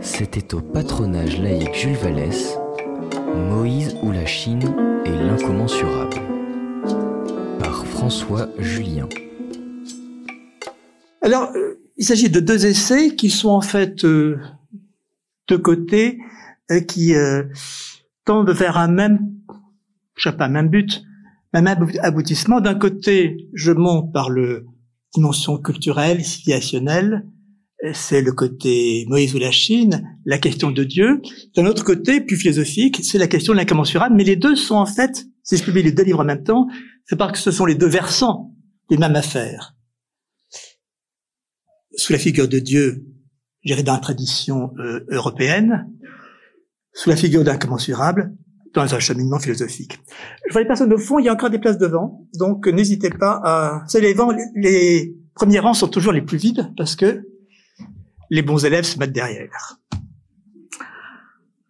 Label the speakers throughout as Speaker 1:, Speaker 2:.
Speaker 1: C'était au patronage laïque Jules Vallès, Moïse ou la Chine et l'incommensurable, par François Julien.
Speaker 2: Alors, euh, il s'agit de deux essais qui sont en fait euh, deux côtés euh, qui tendent vers un même, je sais pas, même but, même aboutissement. D'un côté, je monte par le dimension culturelle, civilisationnelle, c'est le côté Moïse ou la Chine, la question de Dieu. D'un autre côté, plus philosophique, c'est la question de l'incommensurable. Mais les deux sont en fait, si je publie les deux livres en même temps, c'est parce que ce sont les deux versants des mêmes affaires. Sous la figure de Dieu, j'irai dans la tradition euh, européenne, sous la figure d'incommensurable, dans un cheminement philosophique. Je vois les personnes au fond, il y a encore des places devant, donc n'hésitez pas à... C'est les, les premiers rangs sont toujours les plus vides parce que les bons élèves se mettent derrière.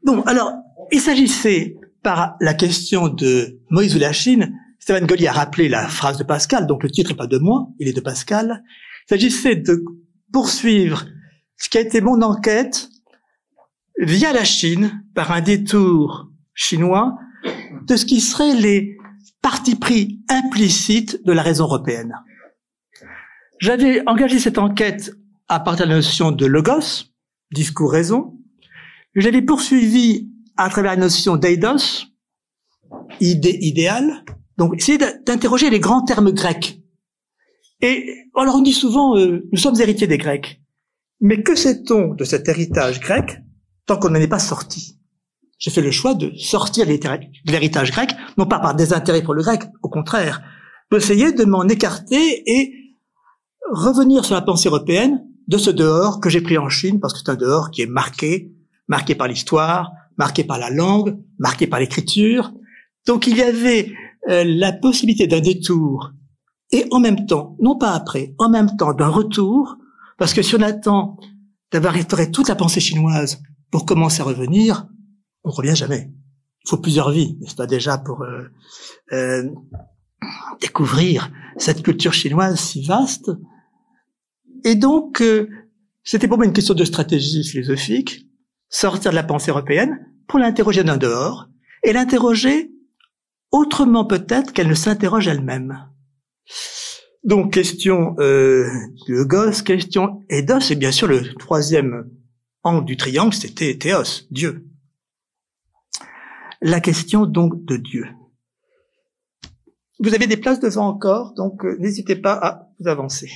Speaker 2: Bon, alors, il s'agissait, par la question de Moïse ou la Chine, Stéphane Goli a rappelé la phrase de Pascal, donc le titre n'est pas de moi, il est de Pascal. Il s'agissait de poursuivre ce qui a été mon enquête via la Chine, par un détour chinois, de ce qui seraient les partis pris implicites de la raison européenne. J'avais engagé cette enquête à partir de la notion de logos, discours-raison. J'avais poursuivi à travers la notion d'eidos, idée idéale. Donc, essayer d'interroger les grands termes grecs. Et alors on dit souvent, euh, nous sommes héritiers des Grecs. Mais que sait-on de cet héritage grec tant qu'on n'en est pas sorti? J'ai fait le choix de sortir de l'héritage grec, non pas par désintérêt pour le grec, au contraire, d'essayer de m'en écarter et revenir sur la pensée européenne de ce dehors que j'ai pris en Chine parce que c'est un dehors qui est marqué, marqué par l'histoire, marqué par la langue, marqué par l'écriture. Donc il y avait euh, la possibilité d'un détour et en même temps, non pas après, en même temps d'un retour, parce que si on attend d'avoir restauré toute la pensée chinoise pour commencer à revenir, on revient jamais. Il faut plusieurs vies, n'est-ce pas déjà, pour euh, euh, découvrir cette culture chinoise si vaste et donc, euh, c'était pour moi une question de stratégie philosophique, sortir de la pensée européenne pour l'interroger d'un dehors, et l'interroger autrement peut-être qu'elle ne s'interroge elle-même. Donc, question euh, de Gosse, question Eidos, et bien sûr le troisième angle du triangle, c'était Théos, Dieu. La question donc de Dieu. Vous avez des places devant encore, donc euh, n'hésitez pas à vous avancer.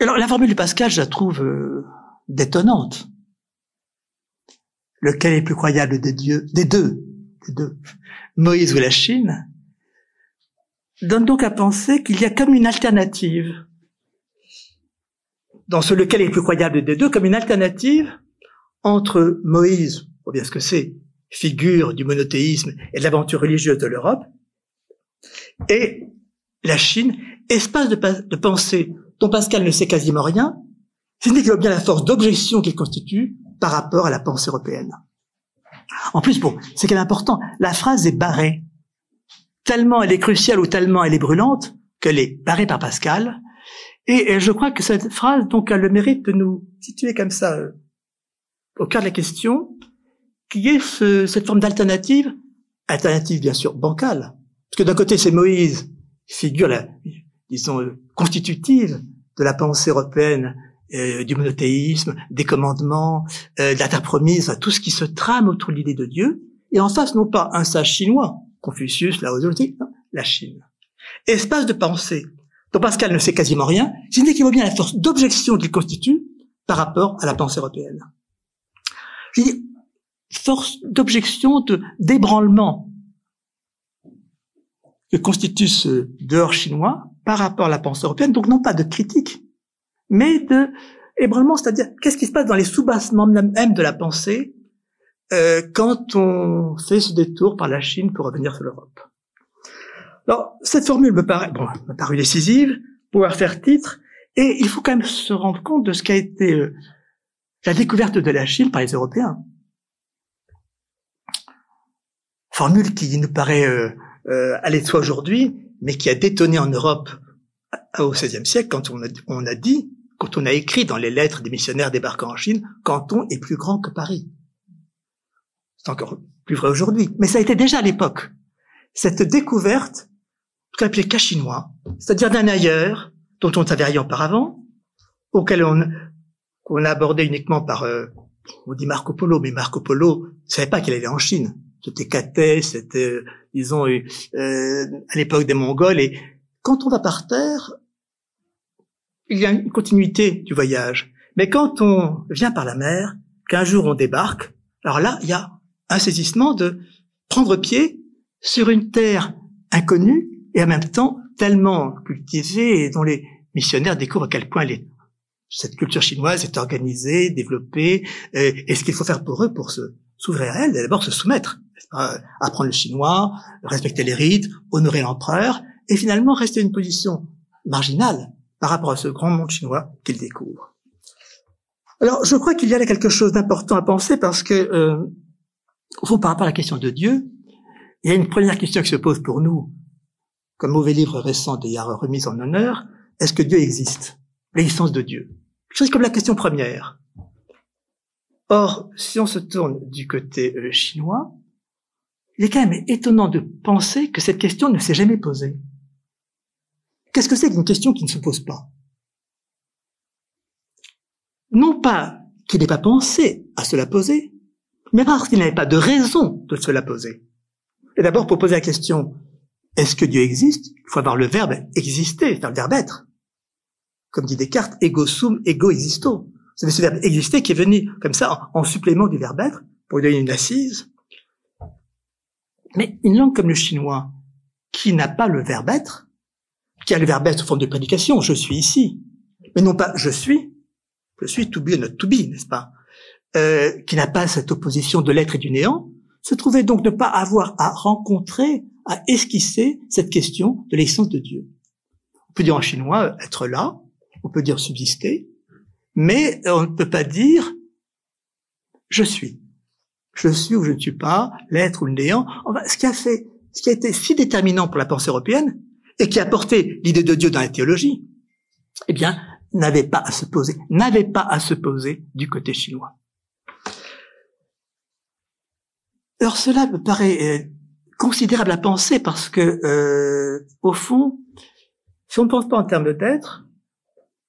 Speaker 2: Alors la formule de Pascal, je la trouve euh, détonnante. Lequel est plus croyable des dieux, des deux, des deux, Moïse ou la Chine, donne donc à penser qu'il y a comme une alternative. Dans ce lequel est plus croyable des deux, comme une alternative entre Moïse, ou bien ce que c'est, figure du monothéisme et de l'aventure religieuse de l'Europe, et la Chine, espace de, pensée dont Pascal ne sait quasiment rien, ce n'est que bien la force d'objection qu'il constitue par rapport à la pensée européenne. En plus, bon, c'est qu'elle est important, la phrase est barrée. Tellement elle est cruciale ou tellement elle est brûlante qu'elle est barrée par Pascal. Et, je crois que cette phrase, donc, a le mérite de nous situer comme ça euh, au cœur de la question, qui est cette forme d'alternative, alternative bien sûr bancale, parce que d'un côté c'est Moïse, figure disons, constitutive de la pensée européenne, euh, du monothéisme, des commandements, euh, de la terre promise, tout ce qui se trame autour de l'idée de Dieu, et en face, non pas un sage chinois, Confucius, Lao Tzu, la Chine. Espace de pensée dont Pascal ne sait quasiment rien, ce n'est qu'il vaut bien la force d'objection qu'il constitue par rapport à la pensée européenne. Je dis, force d'objection, de d'ébranlement que constitue ce dehors chinois par rapport à la pensée européenne, donc non pas de critique, mais de ébranlement, c'est-à-dire qu'est-ce qui se passe dans les soubassements même de la pensée euh, quand on fait ce détour par la Chine pour revenir sur l'Europe? Alors, cette formule me paraît, bon, décisive, pouvoir faire titre, et il faut quand même se rendre compte de ce qu'a été euh, la découverte de la Chine par les Européens. Formule qui nous paraît euh, euh, de soi aujourd'hui, mais qui a détonné en Europe au XVIe siècle, quand on a, dit, quand on a écrit dans les lettres des missionnaires débarquant en Chine, Canton est plus grand que Paris. C'est encore plus vrai aujourd'hui. Mais ça a été déjà à l'époque. Cette découverte, qu'on appelait cas chinois, c'est-à-dire d'un ailleurs dont on ne savait rien auparavant, auquel on, qu'on a abordé uniquement par, euh, on dit Marco Polo, mais Marco Polo ne savait pas qu'il allait en Chine. C'était Cathay, c'était, disons, euh, à l'époque des Mongols. Et quand on va par terre, il y a une continuité du voyage. Mais quand on vient par la mer, qu'un jour on débarque, alors là, il y a un saisissement de prendre pied sur une terre inconnue et en même temps tellement cultivée et dont les missionnaires découvrent à quel point cette culture chinoise est organisée, développée, et, ce qu'il faut faire pour eux pour se s'ouvrir à elle, d'abord se soumettre, apprendre le chinois, respecter les rites, honorer l'empereur, et finalement rester une position marginale par rapport à ce grand monde chinois qu'ils découvrent. Alors, je crois qu'il y a là quelque chose d'important à penser parce que, euh, fond, par rapport à la question de Dieu, il y a une première question qui se pose pour nous, comme mauvais livre récent d'ailleurs remis en honneur, est-ce que Dieu existe? L'existence de Dieu. Chose comme la question première. Or, si on se tourne du côté euh, chinois, il est quand même étonnant de penser que cette question ne s'est jamais posée. Qu'est-ce que c'est qu'une question qui ne se pose pas? Non pas qu'il n'ait pas pensé à se la poser, mais parce qu'il n'avait pas de raison de se la poser. Et d'abord, pour poser la question, est-ce que Dieu existe? Il faut avoir le verbe exister, c'est le verbe être. Comme dit Descartes, ego sum, ego existo. C'est ce verbe exister qui est venu comme ça en, supplément du verbe être pour lui donner une assise. Mais une langue comme le chinois, qui n'a pas le verbe être, qui a le verbe être sous forme de prédication, je suis ici, mais non pas je suis, je suis to be not to be, n'est-ce pas, euh, qui n'a pas cette opposition de l'être et du néant, se trouvait donc ne pas avoir à rencontrer, à esquisser cette question de l'existence de Dieu. On peut dire en chinois être là, on peut dire subsister, mais on ne peut pas dire je suis. Je suis ou je ne suis pas, l'être ou le néant. Enfin, ce qui a été si déterminant pour la pensée européenne, et qui a porté l'idée de Dieu dans la théologie, eh bien, n'avait pas à se poser, n'avait pas à se poser du côté chinois. Alors cela me paraît euh, considérable à penser parce que, euh, au fond, si on ne pense pas en termes d'être,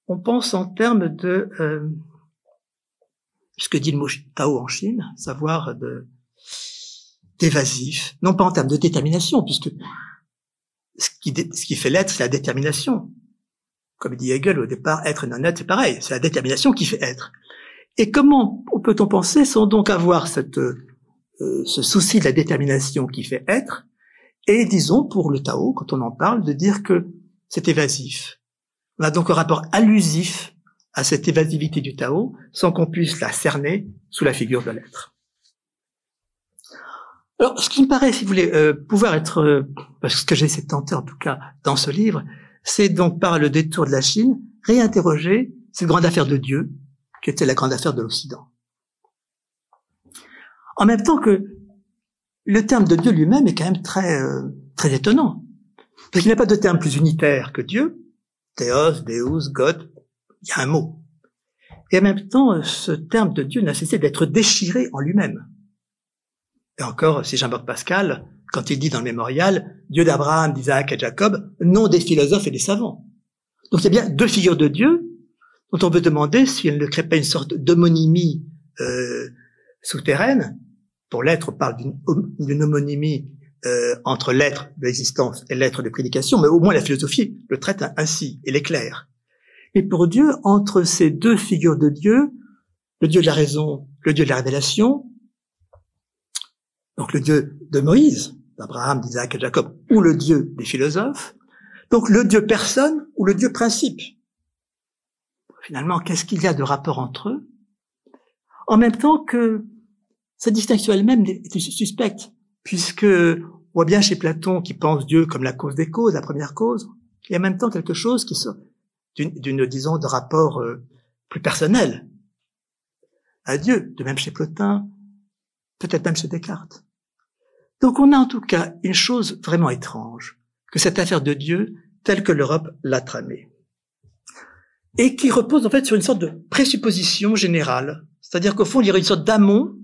Speaker 2: on pense en termes de euh, ce que dit le mot Tao en Chine, savoir d'évasif, non pas en termes de détermination, puisque ce qui, fait l'être, c'est la détermination. Comme dit Hegel au départ, être et non être, c'est pareil, c'est la détermination qui fait être. Et comment peut-on penser sans donc avoir euh, ce souci de la détermination qui fait être, et disons pour le Tao, quand on en parle, de dire que c'est évasif. On a donc un rapport allusif à cette évasivité du Tao, sans qu'on puisse la cerner sous la figure de l'être. Alors, ce qui me paraît, si vous voulez, euh, pouvoir être, euh, parce que ce que j'essaie de tenter en tout cas dans ce livre, c'est donc par le détour de la Chine, réinterroger cette grande affaire de Dieu, qui était la grande affaire de l'Occident. En même temps que le terme de Dieu lui-même est quand même très, euh, très étonnant. Parce qu'il n'y a pas de terme plus unitaire que Dieu. Théos, Deus, God, il y a un mot. Et en même temps, ce terme de Dieu n'a cessé d'être déchiré en lui-même. Et encore, c'est Jean-Baptiste Pascal, quand il dit dans le mémorial, Dieu d'Abraham, d'Isaac et de Jacob, non des philosophes et des savants. Donc a bien deux figures de Dieu dont on peut demander si elles ne créent pas une sorte d'homonymie euh, souterraine. Pour l'être, on parle d'une homonymie euh, entre l'être de l'existence et l'être de prédication, mais au moins la philosophie le traite ainsi et l'éclaire. Et pour Dieu, entre ces deux figures de Dieu, le Dieu de la raison, le Dieu de la révélation, donc le Dieu de Moïse, d'Abraham, d'Isaac et de Jacob, ou le Dieu des philosophes, donc le Dieu personne ou le Dieu principe. Finalement, qu'est-ce qu'il y a de rapport entre eux? En même temps que cette distinction elle-même est suspecte, puisque on voit bien chez Platon qui pense Dieu comme la cause des causes, la première cause, a en même temps quelque chose qui sort d'une, disons, de rapport euh, plus personnel à Dieu, de même chez Plotin, peut-être même chez Descartes. Donc on a en tout cas une chose vraiment étrange, que cette affaire de Dieu tel que l'Europe l'a tramé. Et qui repose en fait sur une sorte de présupposition générale. C'est-à-dire qu'au fond, il y aurait une sorte d'amont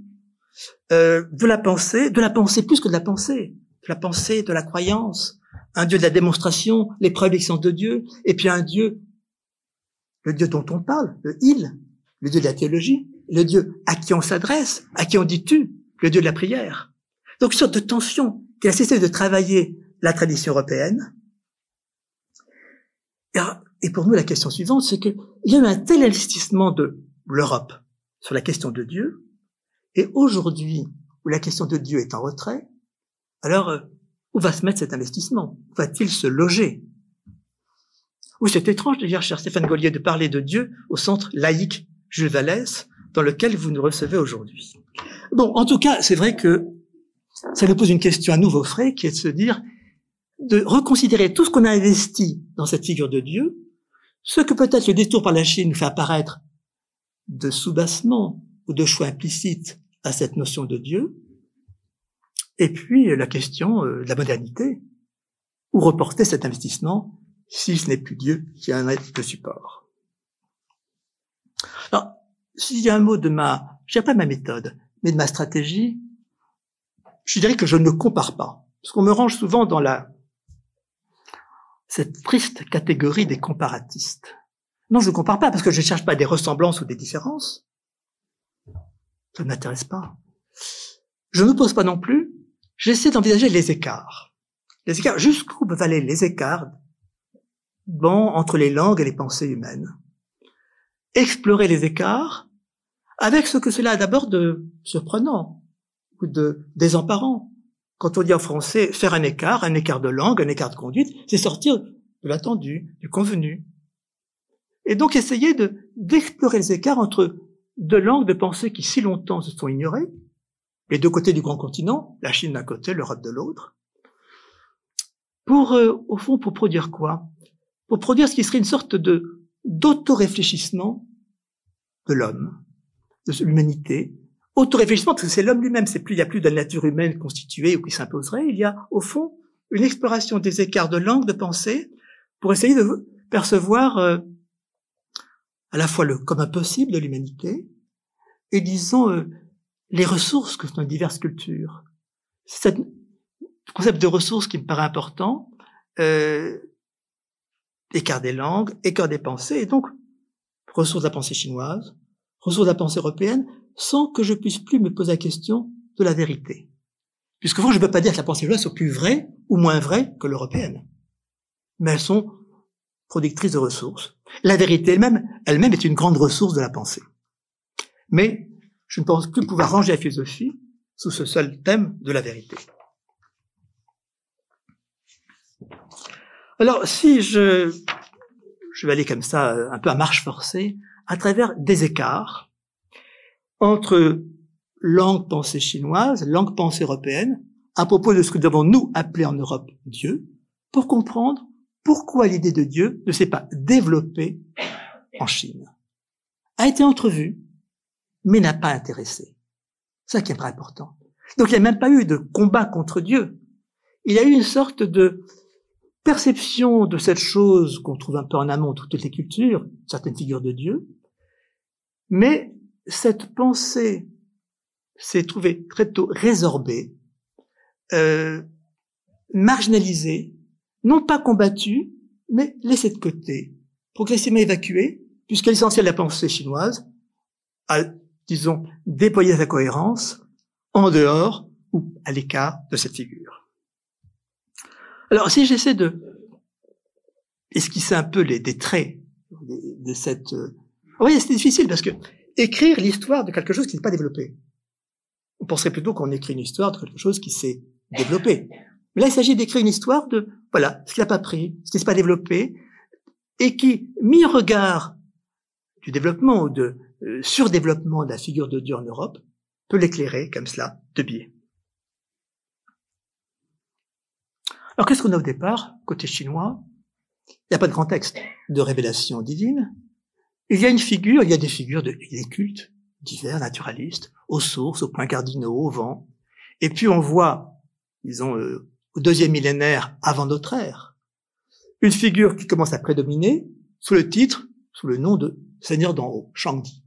Speaker 2: euh, de la pensée, de la pensée plus que de la pensée, de la pensée, de la croyance, un Dieu de la démonstration, les preuves de Dieu, et puis un Dieu, le Dieu dont on parle, le il, le Dieu de la théologie, le Dieu à qui on s'adresse, à qui on dit tu, le Dieu de la prière. Donc une sorte de tension qui a cessé de travailler la tradition européenne. Et pour nous, la question suivante, c'est qu'il y a eu un tel investissement de l'Europe sur la question de Dieu, et aujourd'hui, où la question de Dieu est en retrait, alors euh, où va se mettre cet investissement? Où va-t-il se loger? Ou c'est étrange de dire, cher Stéphane Gaulier, de parler de Dieu au centre laïque Jules dans lequel vous nous recevez aujourd'hui. Bon, en tout cas, c'est vrai que ça nous pose une question à nouveau frais, qui est de se dire, de reconsidérer tout ce qu'on a investi dans cette figure de Dieu, ce que peut-être le détour par la Chine fait apparaître de soubassement ou de choix implicite à cette notion de Dieu, et puis la question euh, de la modernité, où reporter cet investissement si ce n'est plus Dieu qui en est le support. Alors, s'il y a un mot de ma, je pas ma méthode, mais de ma stratégie, je dirais que je ne compare pas. Parce qu'on me range souvent dans la, cette triste catégorie des comparatistes. Non, je ne compare pas parce que je ne cherche pas des ressemblances ou des différences. Ça ne m'intéresse pas. Je ne pose pas non plus. J'essaie d'envisager les écarts. Les écarts, jusqu'où peuvent aller les écarts entre les langues et les pensées humaines. Explorer les écarts avec ce que cela a d'abord de surprenant ou de désemparant. Quand on dit en français faire un écart, un écart de langue, un écart de conduite, c'est sortir de l'attendu, du convenu. Et donc essayer de d'explorer les écarts entre deux langues de pensée qui si longtemps se sont ignorées, les deux côtés du grand continent, la Chine d'un côté, l'Europe de l'autre, pour, euh, au fond, pour produire quoi? Pour produire ce qui serait une sorte de d'auto-réfléchissement de l'homme, de l'humanité, autoréfléchissement, parce que c'est l'homme lui-même, c'est plus, il n'y a plus de nature humaine constituée ou qui s'imposerait, il y a, au fond, une exploration des écarts de langue, de pensée, pour essayer de percevoir euh, à la fois le comme impossible de l'humanité, et disons euh, les ressources que sont les diverses cultures. C'est ce concept de ressources qui me paraît important, euh, écart des langues, écart des pensées, et donc ressources de la pensée chinoise, ressources de la pensée européenne, sans que je puisse plus me poser la question de la vérité. Puisque je ne peux pas dire que la pensée chinoise soit plus vraie ou moins vraie que l'européenne. Mais elles sont productrices de ressources. La vérité elle-même, elle-même est une grande ressource de la pensée. Mais je ne pense plus pouvoir ranger la philosophie sous ce seul thème de la vérité. Alors, si je, vais aller comme ça, un peu à marche forcée, à travers des écarts entre langue pensée chinoise, langue pensée européenne, à propos de ce que nous avons nous appelé en Europe Dieu, pour comprendre pourquoi l'idée de Dieu ne s'est pas développée en Chine. A été entrevue, mais n'a pas intéressé. Ça qui est important. Donc il n'y a même pas eu de combat contre Dieu. Il y a eu une sorte de perception de cette chose qu'on trouve un peu en amont de toutes les cultures, certaines figures de Dieu, mais cette pensée s'est trouvée très tôt résorbée, euh, marginalisée, non pas combattue, mais laissée de côté, progressivement évacuée, puisque l'essentiel de la pensée chinoise a, disons, déployé sa cohérence en dehors ou à l'écart de cette figure. Alors, si j'essaie de esquisser un peu les, des traits de, cette... Euh, oui, c'est difficile parce que écrire l'histoire de quelque chose qui n'est pas développé. On penserait plutôt qu'on écrit une histoire de quelque chose qui s'est développé. Mais là, il s'agit d'écrire une histoire de, voilà, ce qui n'a pas pris, ce qui ne s'est pas développé, et qui, mis en regard du développement ou de euh, surdéveloppement de la figure de Dieu en Europe, peut l'éclairer comme cela, de biais. Alors qu'est-ce qu'on a au départ, côté chinois? Il n'y a pas de grand texte de révélation divine, il y a une figure, il y a des figures de, des cultes divers, naturalistes, aux sources, aux points cardinaux, au vent. Et puis on voit, disons, euh, au deuxième millénaire avant notre ère, une figure qui commence à prédominer sous le titre, sous le nom de Seigneur d'en haut, Shangdi,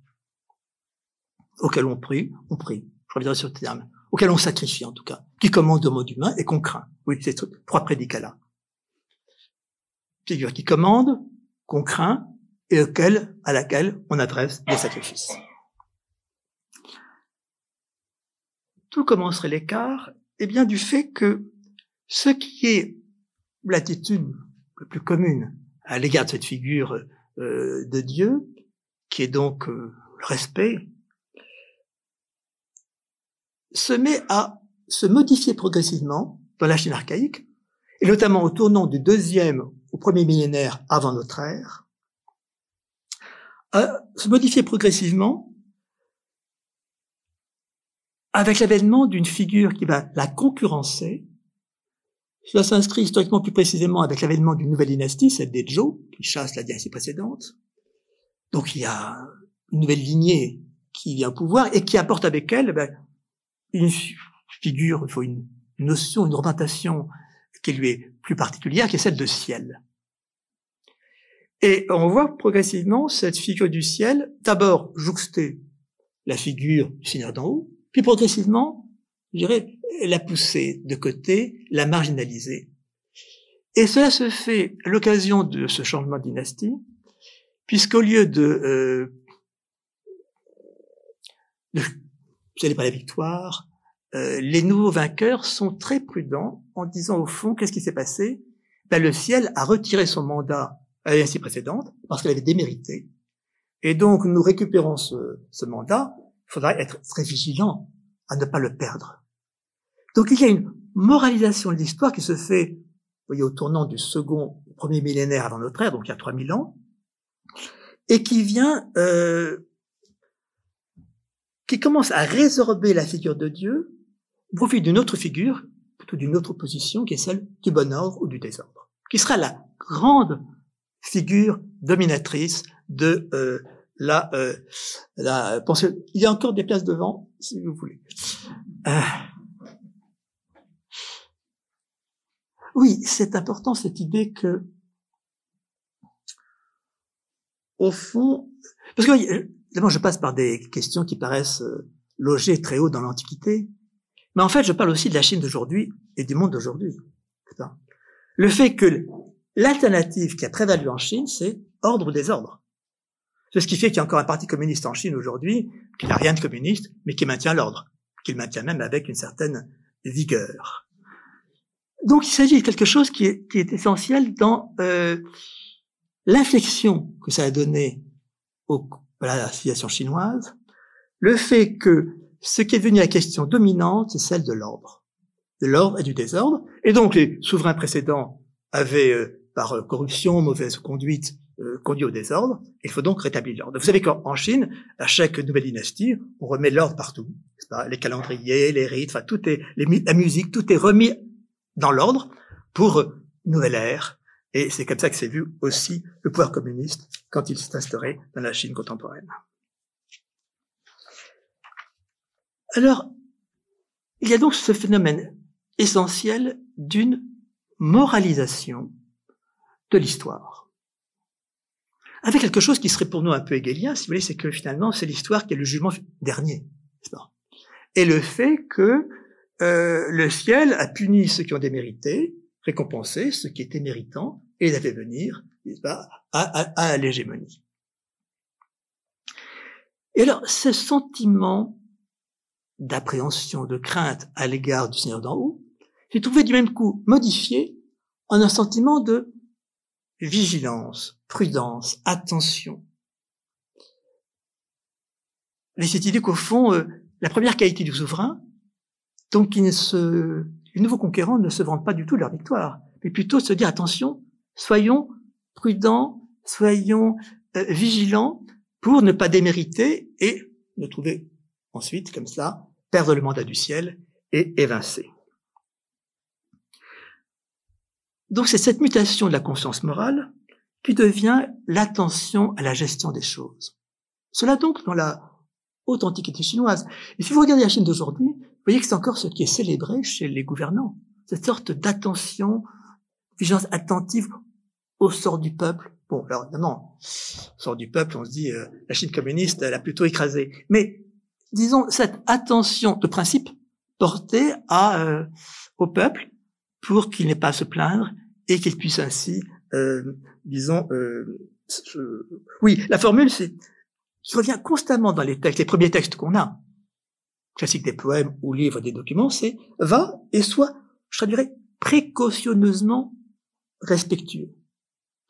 Speaker 2: auquel on prie, on prie, je reviendrai sur le terme, auquel on sacrifie en tout cas, qui commande au monde humain et qu'on craint. Oui, c'est trois prédicats-là. Figure qui commande, qu'on craint et auquel, à laquelle on adresse des sacrifices. Tout commencerait l'écart, eh bien, du fait que ce qui est l'attitude la plus commune à l'égard de cette figure euh, de Dieu, qui est donc euh, le respect, se met à se modifier progressivement dans la Chine archaïque, et notamment au tournant du deuxième au premier millénaire avant notre ère, à se modifier progressivement avec l'avènement d'une figure qui va la concurrencer. Cela s'inscrit historiquement plus précisément avec l'avènement d'une nouvelle dynastie, celle des Zhou, qui chasse la dynastie précédente. Donc il y a une nouvelle lignée qui vient au pouvoir et qui apporte avec elle ben, une figure, il faut une notion, une orientation qui lui est plus particulière, qui est celle de ciel. Et on voit progressivement cette figure du ciel, d'abord jouxter la figure du Seigneur d'en haut, puis progressivement, je dirais, la pousser de côté, la marginaliser. Et cela se fait à l'occasion de ce changement de dynastie, puisqu'au lieu de, euh, de célébrer pas la victoire, euh, les nouveaux vainqueurs sont très prudents en disant au fond, qu'est-ce qui s'est passé? Ben, Le ciel a retiré son mandat à l'année précédente parce qu'elle avait démérité. Et donc, nous récupérons ce, ce mandat. Il faudra être très vigilant à ne pas le perdre. Donc, il y a une moralisation de l'histoire qui se fait, vous voyez, au tournant du second, premier millénaire avant notre ère, donc il y a 3000 ans, et qui vient euh, qui commence à résorber la figure de Dieu au profit d'une autre figure, plutôt d'une autre position, qui est celle du bonheur ou du désordre, qui sera la grande figure dominatrice de euh, la, euh, la pensée. Il y a encore des places devant, si vous voulez. Euh. Oui, c'est important cette idée que, au fond, parce que D'abord, je passe par des questions qui paraissent euh, logées très haut dans l'Antiquité, mais en fait, je parle aussi de la Chine d'aujourd'hui et du monde d'aujourd'hui. Le fait que l'alternative qui a prévalu en Chine, c'est ordre ou désordre. C'est ce qui fait qu'il y a encore un parti communiste en Chine aujourd'hui qui n'a rien de communiste, mais qui maintient l'ordre, qui le maintient même avec une certaine vigueur. Donc, il s'agit de quelque chose qui est, qui est essentiel dans euh, l'inflexion que ça a donné au, voilà la civilisation chinoise, le fait que ce qui est devenu la question dominante, c'est celle de l'ordre. De l'ordre et du désordre. Et donc les souverains précédents avaient, euh, par euh, corruption, mauvaise conduite, euh, conduit au désordre. Il faut donc rétablir l'ordre. Vous savez qu'en Chine, à chaque nouvelle dynastie, on remet l'ordre partout. Les calendriers, les rites, enfin tout est, la musique, tout est remis dans l'ordre pour nouvelle ère, et c'est comme ça que s'est vu aussi le pouvoir communiste quand il s'est instauré dans la Chine contemporaine. Alors, il y a donc ce phénomène essentiel d'une moralisation de l'histoire. Avec quelque chose qui serait pour nous un peu égalien, si vous voulez, c'est que finalement, c'est l'histoire qui est le jugement dernier. Et le fait que euh, le ciel a puni ceux qui ont démérité, récompenser ce qui était méritant et avait venir pas, à, à, l'hégémonie. Et alors, ce sentiment d'appréhension, de crainte à l'égard du Seigneur d'en haut, s'est trouvé du même coup modifié en un sentiment de vigilance, prudence, attention. Mais cette idée qu'au fond, euh, la première qualité du souverain, donc il ne se les nouveaux conquérants ne se vendent pas du tout leur victoire, mais plutôt se dire attention, soyons prudents, soyons euh, vigilants pour ne pas démériter et ne trouver ensuite, comme ça, perdre le mandat du ciel et évincer. Donc c'est cette mutation de la conscience morale qui devient l'attention à la gestion des choses. Cela donc dans la haute antiquité chinoise. Et si vous regardez la Chine d'aujourd'hui, vous voyez que c'est encore ce qui est célébré chez les gouvernants. Cette sorte d'attention, vigilance attentive au sort du peuple. Bon, alors évidemment, sort du peuple, on se dit, euh, la Chine communiste, elle a plutôt écrasé. Mais disons, cette attention de principe portée à, euh, au peuple pour qu'il n'ait pas à se plaindre et qu'il puisse ainsi, euh, disons, oui, la formule, c'est, je reviens constamment dans les textes, les premiers textes qu'on a, classique des poèmes ou livres des documents, c'est va et sois, je traduirais, précautionneusement respectueux.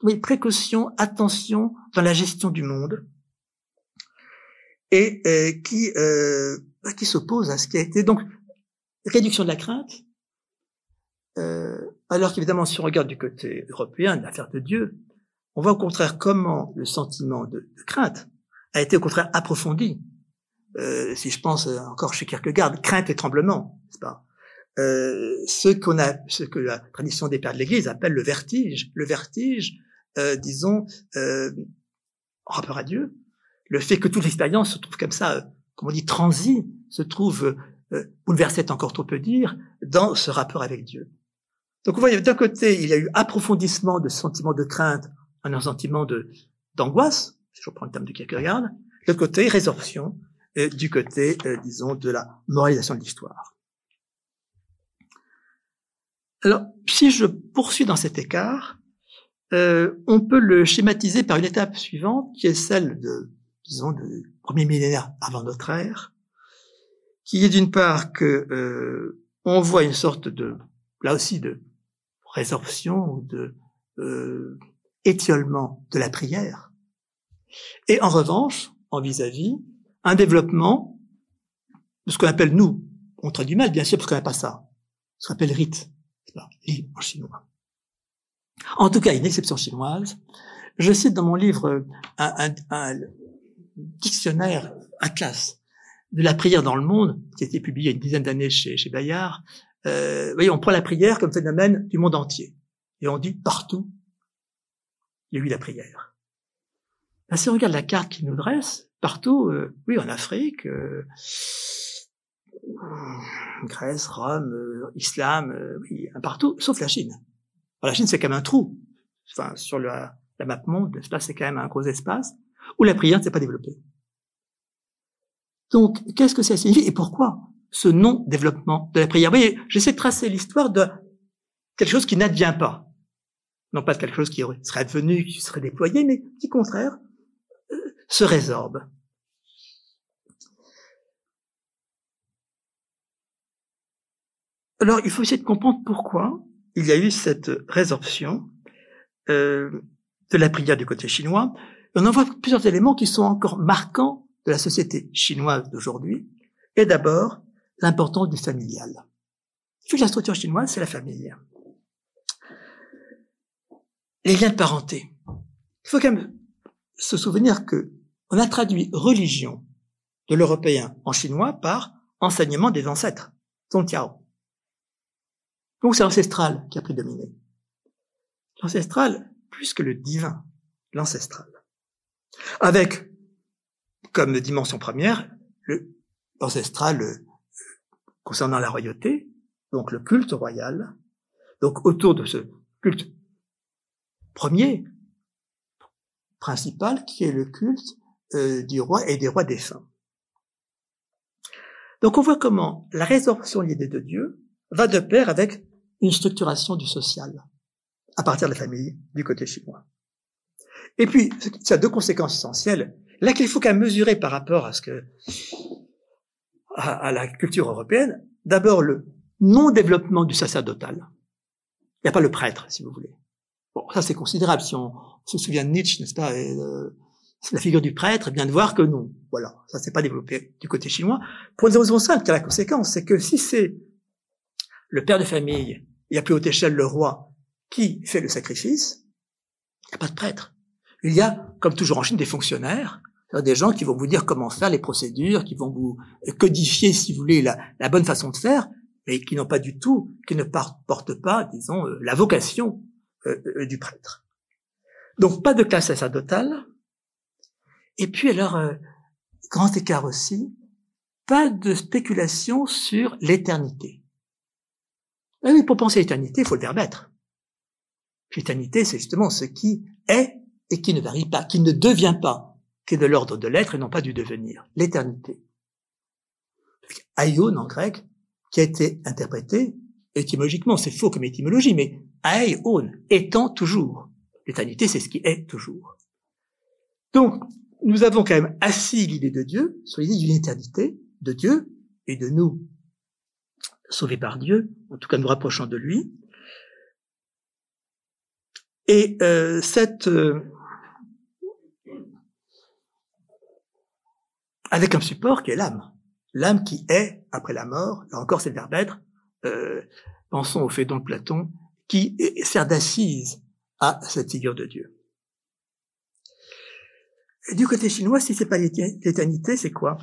Speaker 2: Oui, précaution, attention dans la gestion du monde, et euh, qui euh, qui s'oppose à ce qui a été donc réduction de la crainte. Euh, alors qu'évidemment, si on regarde du côté européen, l'affaire de Dieu, on voit au contraire comment le sentiment de crainte a été au contraire approfondi. Euh, si je pense encore chez Kierkegaard, crainte et tremblement, n'est-ce pas? Euh, ce qu'on a, ce que la tradition des pères de l'Église appelle le vertige, le vertige, euh, disons, euh, en rapport à Dieu, le fait que toute l'expérience se trouve comme ça, euh, comme on dit, transi, se trouve euh, bouleversée, encore trop peu dire, dans ce rapport avec Dieu. Donc vous voyez, d'un côté, il y a eu approfondissement de sentiments de crainte, un sentiment de d'angoisse, si je reprends le terme de Kierkegaard, le côté résorption, euh, du côté, euh, disons, de la moralisation de l'histoire. Alors, si je poursuis dans cet écart, euh, on peut le schématiser par une étape suivante, qui est celle de, disons, du premier millénaire avant notre ère, qui est d'une part que on voit une sorte de, là aussi, de résorption ou de étiolement de la prière, et en revanche, en vis-à-vis, un développement de ce qu'on appelle nous, on traduit mal bien sûr parce qu'on n'a pas ça, ce qu'on appelle rite, en chinois. En tout cas, une exception chinoise. Je cite dans mon livre un, dictionnaire atlas de la prière dans le monde, qui a été publié il y a une dizaine d'années chez, chez Bayard. Euh, voyez, on prend la prière comme phénomène du monde entier. Et on dit partout, il y a eu la prière. Ben, si on regarde la carte qu'il nous dresse, partout, euh, oui, en Afrique, euh, Grèce, Rome, euh, Islam, oui, partout, sauf la Chine. la Chine, c'est quand même un trou. Enfin, sur la, la map monde, l'espace, c'est quand même un gros espace où la prière ne s'est pas développée. Donc, qu'est-ce que ça signifie et pourquoi ce non-développement de la prière? Vous voyez, j'essaie de tracer l'histoire de quelque chose qui n'advient pas. Non pas de quelque chose qui serait advenu, qui serait déployé, mais qui, contraire, se résorbe. Alors, il faut essayer de comprendre pourquoi il y a eu cette résorption euh, de la prière du côté chinois. On en voit plusieurs éléments qui sont encore marquants de la société chinoise d'aujourd'hui. Et d'abord, l'importance du familial. que la structure chinoise, c'est la famille. Les liens de parenté. Il faut quand même se souvenir que on a traduit religion de l'européen en chinois par enseignement des ancêtres, Zongtiao. Donc c'est l'ancestral qui a prédominé. L'ancestral plus que le divin, l'ancestral. Avec, comme dimension première, le ancestral euh, concernant la royauté, donc le culte royal. Donc autour de ce culte premier, principal, qui est le culte euh, du roi et des rois défunts. Donc on voit comment la résorption de l'idée de Dieu va de pair avec une structuration du social à partir de la famille du côté chinois. Et puis, ça a deux conséquences essentielles, là qu'il faut qu'à mesurer par rapport à ce que à, la culture européenne. D'abord, le non-développement du sacerdotal. Il n'y a pas le prêtre, si vous voulez. Bon, ça c'est considérable. Si on, se souvient de Nietzsche, n'est-ce pas, euh, la figure du prêtre, bien de voir que non. Voilà, ça s'est pas développé du côté chinois. Pour une raison simple, car la conséquence, c'est que si c'est le père de famille, et à plus haute échelle le roi, qui fait le sacrifice, il n'y a pas de prêtre. Il y a, comme toujours en Chine, des fonctionnaires, des gens qui vont vous dire comment faire les procédures, qui vont vous codifier, si vous voulez, la, bonne façon de faire, mais qui n'ont pas du tout, qui ne portent pas, disons, euh, la vocation euh, euh, du prêtre. Donc pas de classe sacerdotale, et puis alors, euh, grand écart aussi, pas de spéculation sur l'éternité. Ah oui, pour penser à l'éternité, il faut le verbe être. L'éternité, c'est justement ce qui est et qui ne varie pas, qui ne devient pas, qui est de l'ordre de l'être et non pas du devenir. L'éternité. Aion en grec, qui a été interprété étymologiquement, c'est faux comme étymologie, mais aion, étant toujours. L'éternité, c'est ce qui est toujours. Donc, nous avons quand même assis l'idée de Dieu sur l'idée d'une éternité de Dieu et de nous sauvés par Dieu, en tout cas nous rapprochant de lui. Et euh, cette euh, avec un support qui est l'âme, l'âme qui est après la mort. Là encore, c'est le verbe être. Euh, pensons au fait donc Platon, qui sert d'assise à cette figure de Dieu. Du côté chinois, si c'est pas l'éternité, c'est quoi?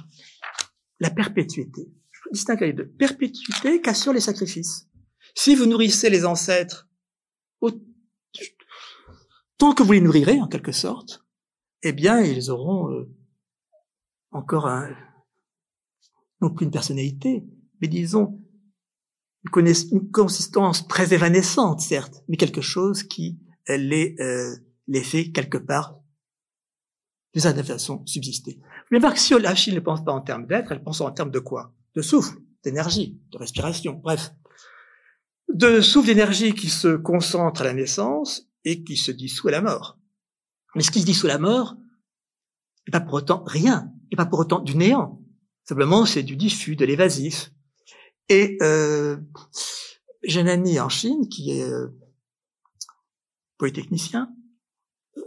Speaker 2: La perpétuité. Je distingue les deux. Perpétuité qu'assure les sacrifices. Si vous nourrissez les ancêtres, tant que vous les nourrirez, en quelque sorte, eh bien, ils auront euh, encore un, non plus une personnalité, mais disons une, une consistance très évanescente, certes, mais quelque chose qui les, euh, les fait quelque part certaine façon subsister. Vous la Chine ne pense pas en termes d'être, elle pense en termes de quoi? De souffle, d'énergie, de respiration, bref. De souffle d'énergie qui se concentre à la naissance et qui se dissout à la mort. Mais ce qui se dissout à la mort n'est pas pour autant rien, n'est pas pour autant du néant. Simplement, c'est du diffus, de l'évasif. Et euh, j'ai un ami en Chine qui est euh, polytechnicien,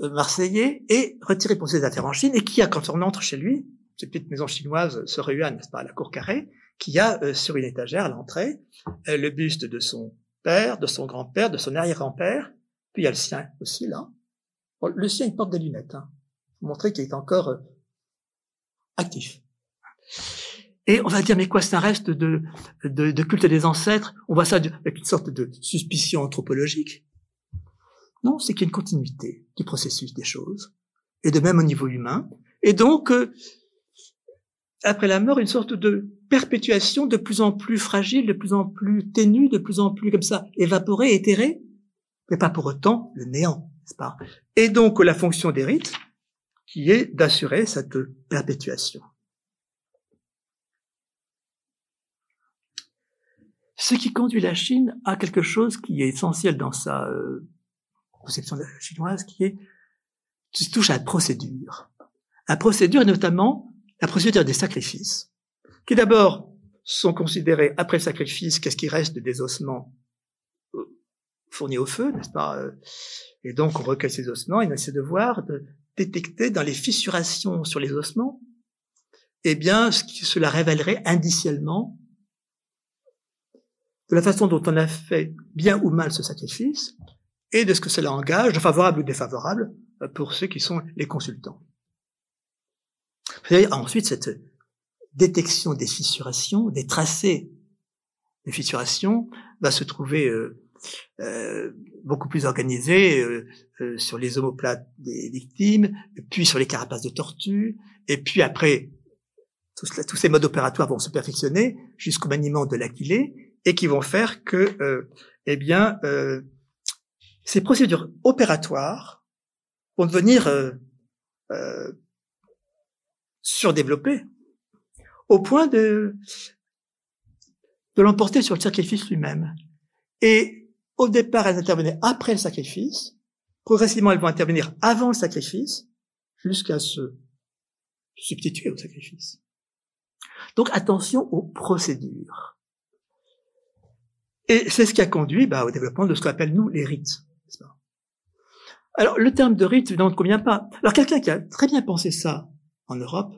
Speaker 2: marseillais, et retiré pour ses affaires en Chine, et qui a, quand on entre chez lui, cette petite maison chinoise se Yuan, n'est-ce pas, à la cour carrée, qui a euh, sur une étagère à l'entrée le buste de son père, de son grand-père, de son arrière-grand-père, puis il y a le sien aussi là. le sien, il porte des lunettes, hein, pour montrer qu'il est encore actif. Et on va dire, mais quoi, c'est un reste de, de, de, culte des ancêtres? On voit ça avec une sorte de suspicion anthropologique. Non, c'est qu'il y a une continuité du processus des choses, et de même au niveau humain. Et donc, euh, après la mort, une sorte de perpétuation de plus en plus fragile, de plus en plus ténue, de plus en plus comme ça, évaporée, éthérée, mais pas pour autant le néant, n'est-ce pas? Et donc la fonction des rites, qui est d'assurer cette perpétuation. Ce qui conduit la Chine à quelque chose qui est essentiel dans sa euh, conception chinoise, qui est qui touche à la procédure. La procédure est notamment la procédure des sacrifices, qui d'abord sont considérés après le sacrifice, qu'est-ce qui reste des ossements euh, fournis au feu, n'est-ce pas euh, Et donc on recueille ces ossements et on essaie de voir, de détecter dans les fissurations sur les ossements, eh bien, ce qui cela révélerait indiciellement de la façon dont on a fait bien ou mal ce sacrifice, et de ce que cela engage, favorable ou défavorable, pour ceux qui sont les consultants. Ensuite cette détection des fissurations, des tracés des fissurations, va se trouver euh, euh, beaucoup plus organisée euh, euh, sur les omoplates des victimes, puis sur les carapaces de tortue, et puis après, tous, ces modes opératoires vont se perfectionner jusqu'au maniement de l'aquilée, et qui vont faire que, euh, eh bien, euh, ces procédures opératoires vont devenir euh, euh, surdéveloppées au point de de l'emporter sur le sacrifice lui-même. Et au départ, elles intervenaient après le sacrifice. Progressivement, elles vont intervenir avant le sacrifice, jusqu'à se substituer au sacrifice. Donc attention aux procédures. Et c'est ce qui a conduit bah, au développement de ce qu'on appelle, nous, les rites. Alors, le terme de rite, évidemment, ne convient pas. Alors, quelqu'un qui a très bien pensé ça en Europe,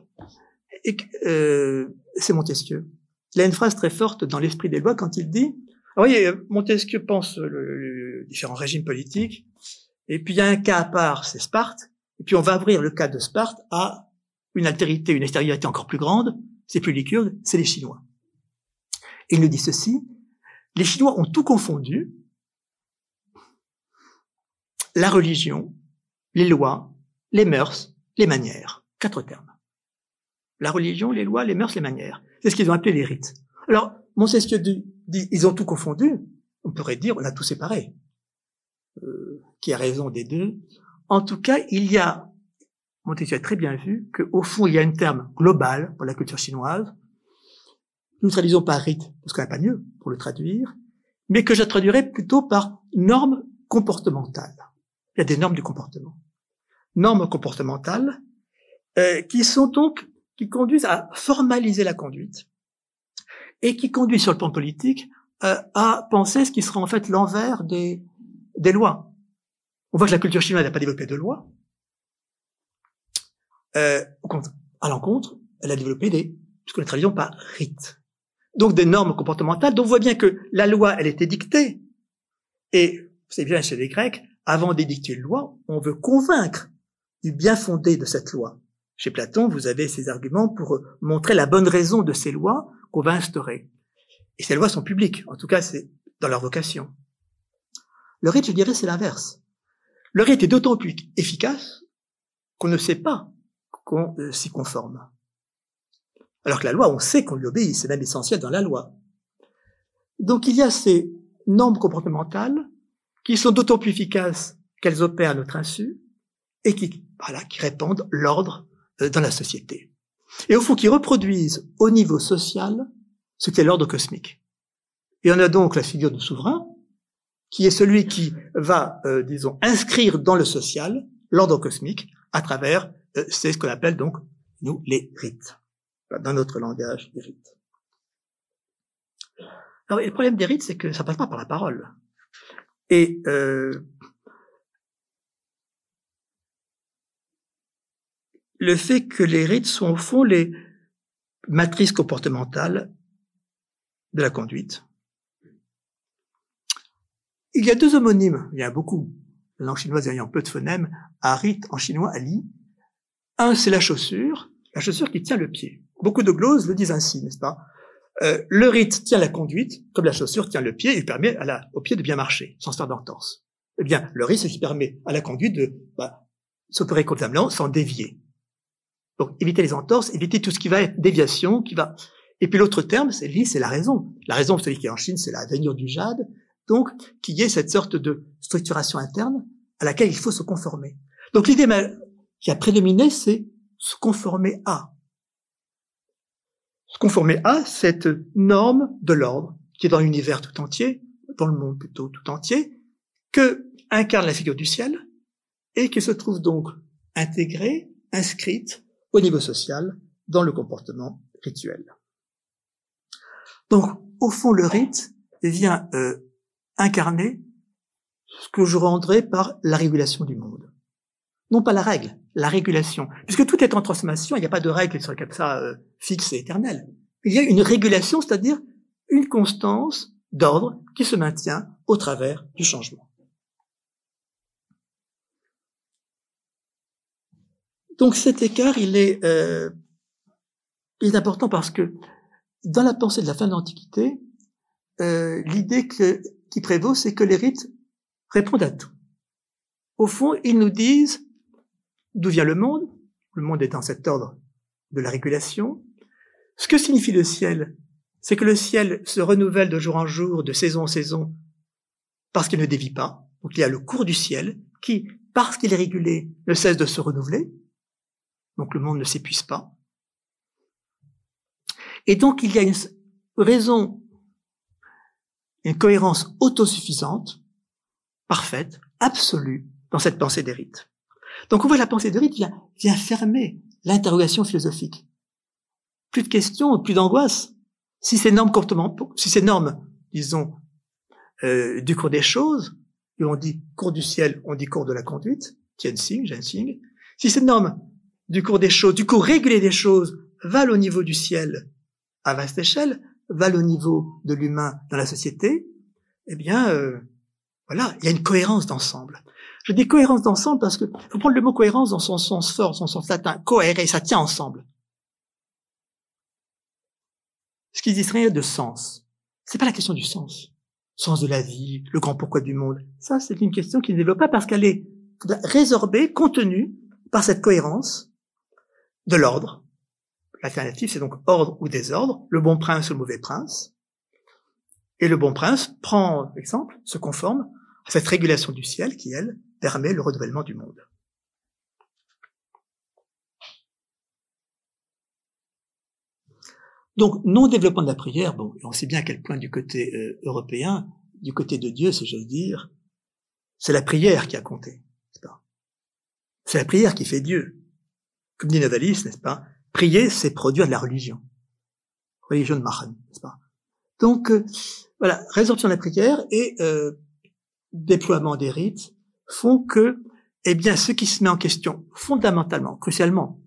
Speaker 2: euh, c'est Montesquieu. Il a une phrase très forte dans l'esprit des lois quand il dit, vous voyez, Montesquieu pense le, différents régimes politiques, et puis il y a un cas à part, c'est Sparte, et puis on va ouvrir le cas de Sparte à une altérité, une extériorité encore plus grande, c'est plus les Kurdes, c'est les Chinois. il nous dit ceci, les Chinois ont tout confondu, la religion, les lois, les mœurs, les manières. Quatre termes. La religion, les lois, les mœurs, les manières. C'est ce qu'ils ont appelé les rites. Alors, Montesquieu dit, ils ont tout confondu. On pourrait dire, on a tout séparé. euh, qui a raison des deux. En tout cas, il y a, Montesquieu a très bien vu qu'au fond, il y a un terme global pour la culture chinoise. Nous traduisons par rite, parce qu'on n'a pas mieux pour le traduire, mais que je traduirais plutôt par normes comportementales. Il y a des normes du comportement. Normes comportementales euh, qui sont donc qui conduisent à formaliser la conduite et qui conduisent sur le plan politique euh, à penser ce qui sera en fait l'envers des, des lois. On voit que la culture chinoise n'a pas développé de lois. Euh, à l'encontre, elle a développé des, ce que nous traduisons par rites. Donc des normes comportementales dont on voit bien que la loi, elle était dictée. Et c'est bien chez les Grecs, avant d'édicter une loi, on veut convaincre du bien fondé de cette loi. Chez Platon, vous avez ces arguments pour montrer la bonne raison de ces lois qu'on va instaurer. Et ces lois sont publiques, en tout cas c'est dans leur vocation. Le rite, je dirais, c'est l'inverse. Le rite est d'autant plus efficace qu'on ne sait pas qu'on euh, s'y conforme. Alors que la loi, on sait qu'on lui obéit, c'est même essentiel dans la loi. Donc il y a ces normes comportementales qui sont d'autant plus efficaces qu'elles opèrent à notre insu et qui, voilà, qui répandent l'ordre euh, dans la société. Et au fond, qui reproduisent au niveau social ce qu'est l'ordre cosmique. Et on a donc la figure du souverain, qui est celui qui va, euh, disons, inscrire dans le social l'ordre cosmique à travers, euh, c'est ce qu'on appelle donc, nous, les rites. Dans notre langage, les rites. Alors, le problème des rites, c'est que ça passe pas par la parole. Et euh, le fait que les rites sont au fond les matrices comportementales de la conduite. Il y a deux homonymes, il y a beaucoup, la langue chinoise ayant peu de phonèmes, à rite en chinois, à li. Un, c'est la chaussure, la chaussure qui tient le pied. Beaucoup de gloses le disent ainsi, n'est-ce pas? Euh, Le rite tient la conduite, comme la chaussure tient le pied et permet à la, au pied de bien marcher, sans faire d'entorse. Eh bien, le rite, c'est ce qui permet à la conduite de bah, s'opérer convenablement sans dévier. Donc, éviter les entorses, éviter tout ce qui va être déviation, qui va. Et puis l'autre terme, c'est lui, c'est la raison. La raison, savez qui est en Chine, c'est la veinure du jade. Donc, qui est cette sorte de structuration interne à laquelle il faut se conformer. Donc, l'idée qui a prédominé, c'est se conformer à. Se conformer à cette norme de l'ordre qui est dans l'univers tout entier, dans le monde plutôt tout entier, que incarne la figure du ciel et qui se trouve donc intégrée, inscrite au niveau social dans le comportement rituel. Donc, au fond, le rite vient euh, incarner ce que je rendrais par la régulation du monde. Non pas la règle, la régulation. Puisque tout est en transformation, il n'y a pas de règle qui soit comme ça euh, fixe et éternelle. Il y a une régulation, c'est-à-dire une constance d'ordre qui se maintient au travers du changement. Donc cet écart, il est, euh, important parce que dans la pensée de la fin de l'Antiquité, euh, l'idée qui prévaut, c'est que les rites répondent à tout. Au fond, ils nous disent d'où vient le monde? Le monde est dans cet ordre de la régulation. Ce que signifie le ciel, c'est que le ciel se renouvelle de jour en jour, de saison en saison, parce qu'il ne dévie pas. Donc il y a le cours du ciel qui, parce qu'il est régulé, ne cesse de se renouveler. Donc le monde ne s'épuise pas. Et donc il y a une raison, une cohérence autosuffisante, parfaite, absolue, dans cette pensée des. Donc on voit la pensée des rites vient, vient fermer l'interrogation philosophique. Plus de questions, plus d'angoisse. Si ces normes disons, euh, du cours des choses, et on dit cours du ciel, on dit cours de la conduite, Jianxing, si ces normes du cours des choses, du cours régulier des choses, valent au niveau du ciel à vaste échelle, valent au niveau de l'humain dans la société, eh bien, euh, voilà, il y a une cohérence d'ensemble. Je dis cohérence d'ensemble parce que faut prendre le mot cohérence dans son sens fort, son sens latin, cohérer, ça tient ensemble. Ce qui dit rien de sens. C'est pas la question du sens. Sens de la vie, le grand pourquoi du monde. Ça, c'est une question qui ne développe pas parce qu'elle est résorbée, contenue par cette cohérence de l'ordre. L'alternative, c'est donc ordre ou désordre, le bon prince ou le mauvais prince. Et le bon prince prend exemple, se conforme à cette régulation du ciel qui, elle, permet le renouvellement du monde. Donc, non-développement de la prière, bon, on sait bien à quel point du côté euh, européen, du côté de Dieu, si j'ose dire, c'est la prière qui a compté, n'est-ce pas? C'est la prière qui fait Dieu. Comme dit Novalis, n'est-ce pas? Prier, c'est produire de la religion. Religion de Machen, n'est-ce pas? Donc, euh, voilà, résorption de la prière et euh, déploiement des rites font que, eh bien, ce qui se met en question fondamentalement, crucialement,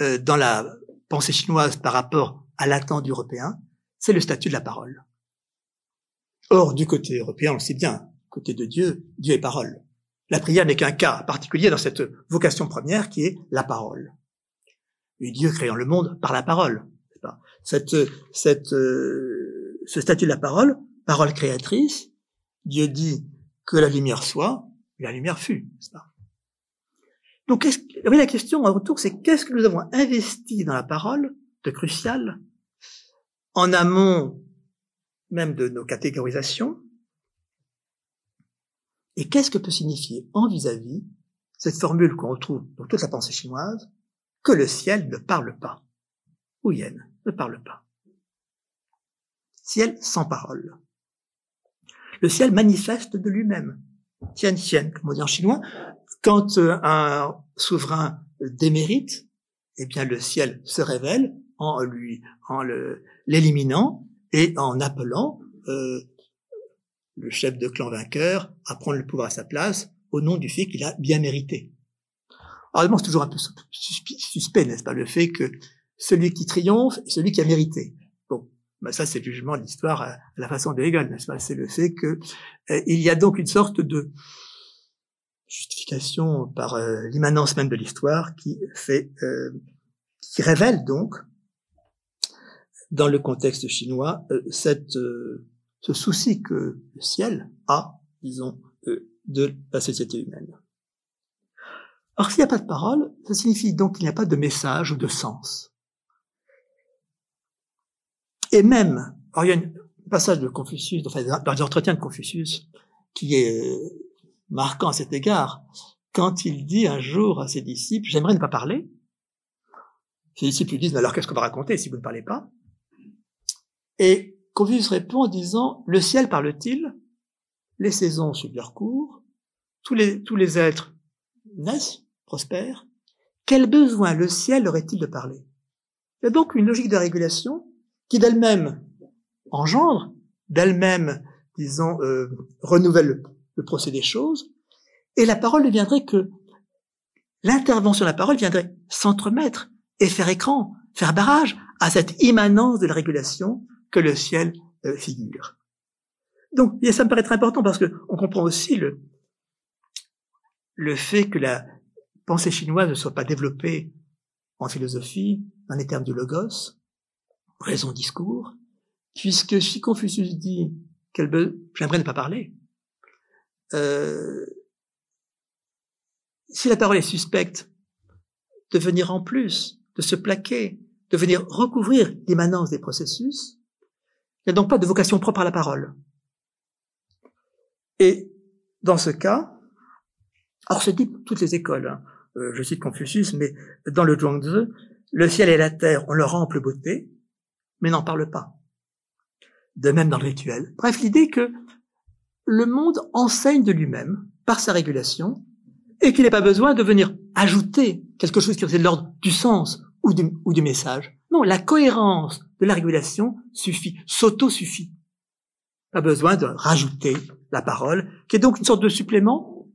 Speaker 2: euh, dans la pensée chinoise par rapport à l'attente européen, c'est le statut de la parole. Or, du côté européen, on le sait bien, côté de Dieu, Dieu est parole. La prière n'est qu'un cas particulier dans cette vocation première qui est la parole. Et Dieu créant le monde par la parole. Cette, euh, ce statut de la parole, parole créatrice, Dieu dit que la lumière soit, la lumière fut. Pas? Donc, la question en retour, c'est qu'est-ce que nous avons investi dans la parole de crucial en amont même de nos catégorisations et qu'est-ce que peut signifier en vis-à-vis cette formule qu'on retrouve dans toute la pensée chinoise que le ciel ne parle pas ou yen ne parle pas? Ciel sans parole. Le ciel manifeste de lui-même tian tian comme on dit en chinois quand euh, un souverain démérite eh bien le ciel se révèle en lui, en l'éliminant et en appelant euh, le chef de clan vainqueur à prendre le pouvoir à sa place au nom du fait qu'il a bien mérité. Alors c'est toujours un peu suspect, n'est-ce pas, le fait que celui qui triomphe est celui qui a mérité. Ben ça c'est le jugement de l'histoire à la façon de n'est-ce pas? C'est le fait que euh, il y a donc une sorte de justification par euh, l'immanence même de l'histoire qui fait, euh, qui révèle donc dans le contexte chinois, euh, cette, ce souci que le ciel a, disons, de la société humaine. Or, s'il n'y a pas de parole, ça signifie donc qu'il n'y a pas de message ou de sens. Et même, il y a un passage de Confucius, enfin, dans les entretiens de Confucius, qui est marquant à cet égard, quand il dit un jour à ses disciples, j'aimerais ne pas parler. Ses disciples lui disent, mais alors qu'est-ce qu'on va raconter si vous ne parlez pas? Et Confucius répond en disant, le ciel parle-t-il? Les saisons suivent leur cours, tous les, tous les êtres naissent, prospèrent. Quel besoin le ciel aurait-il de parler? Il y a donc une logique de régulation qui d'elle-même engendre, d'elle-même, disons, euh, renouvelle le, procès des choses, et la parole deviendrait que l'intervention de la parole viendrait s'entremettre et faire écran, faire barrage à cette immanence de la régulation que le ciel euh, figure. Donc, ça me paraît très important parce que on comprend aussi le, le fait que la pensée chinoise ne soit pas développée en philosophie, dans les termes du logos, raison discours, puisque si Confucius dit qu'elle j'aimerais ne pas parler, euh, si la parole est suspecte de venir en plus, de se plaquer, de venir recouvrir l'immanence des processus, il n'y a donc pas de vocation propre à la parole. Et dans ce cas, alors c'est dit toutes les écoles, hein, euh, je cite Confucius, mais dans le Zhuangzi, le ciel et la terre ont leur ample beauté, mais n'en parlent pas. De même dans le rituel. Bref, l'idée que le monde enseigne de lui-même, par sa régulation, et qu'il n'est pas besoin de venir ajouter quelque chose qui est de l'ordre du sens ou du, ou du message. Non, la cohérence de la régulation suffit, s'auto-suffit. Pas besoin de rajouter la parole, qui est donc une sorte de supplément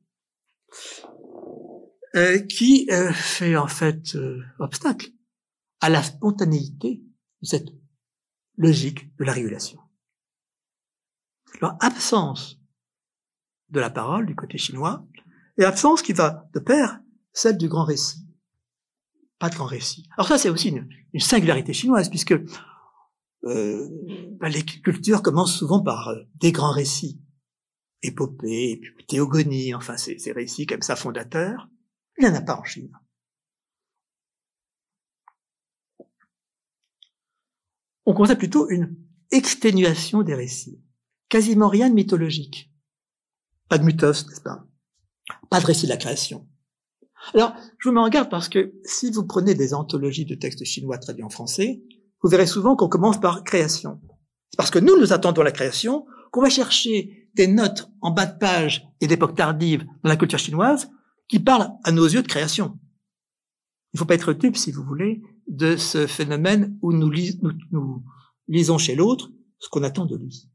Speaker 2: euh, qui euh, fait en fait euh, obstacle à la spontanéité de cette logique de la régulation. Alors, absence de la parole du côté chinois, et absence qui va de pair celle du grand récit. Pas de grand récit. Alors ça, c'est aussi une, singularité chinoise, puisque euh, bah, les cultures commencent souvent par euh, des grands récits, épopées, théogonies, enfin ces, ces récits comme ça fondateurs. Il n'y en a pas en Chine. On constate plutôt une exténuation des récits, quasiment rien de mythologique. Pas de mythos, n'est-ce pas? Pas de récit de la création. Alors, je vous mets en garde parce que si vous prenez des anthologies de textes chinois traduits en français, vous verrez souvent qu'on commence par création. C'est parce que nous, nous attendons la création qu'on va chercher des notes en bas de page et d'époque tardive dans la culture chinoise qui parlent à nos yeux de création. Il ne faut pas être dupe, si vous voulez, de ce phénomène où nous, nous lisons chez l'autre ce qu'on attend de lui.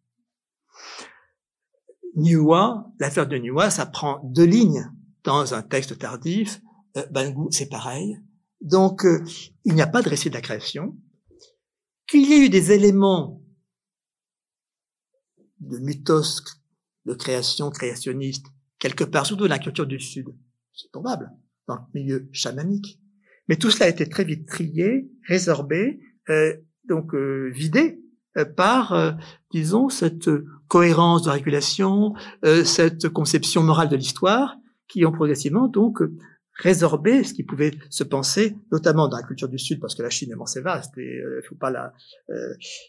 Speaker 2: Niwa, l'affaire de Niwa, ça prend deux lignes dans un texte tardif. Euh, Bangu, c'est pareil. Donc, euh, il n'y a pas de récit de la création. Qu'il y ait eu des éléments de mythos, de création créationniste, quelque part, surtout dans la culture du Sud, c'est probable, dans le milieu chamanique. Mais tout cela a été très vite trié, résorbé, euh, donc euh, vidé euh, par, euh, disons, cette cohérence de régulation, cette conception morale de l'histoire, qui ont progressivement donc résorbé ce qui pouvait se penser, notamment dans la culture du Sud, parce que la Chine est assez vaste et il ne faut pas la,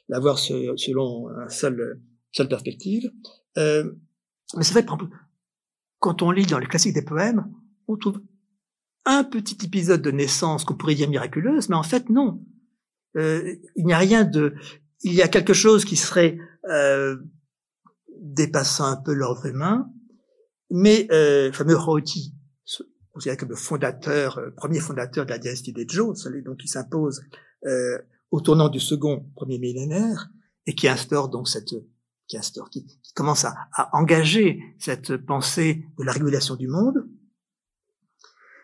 Speaker 2: la voir selon un seul, seule perspective. mais c'est vrai, par exemple, quand on lit dans les classiques des poèmes, on trouve un petit épisode de naissance qu'on pourrait dire miraculeuse, mais en fait non. Euh, il n'y a rien de, il y a quelque chose qui serait euh, dépassant un peu l'ordre humain, mais euh, le fameux Roti, considéré comme le fondateur, euh, premier fondateur de la dynastie des Zhou, celui donc qui s'impose euh, au tournant du second premier millénaire et qui instaure donc cette qui instaure, qui, qui commence à, à engager cette pensée de la régulation du monde,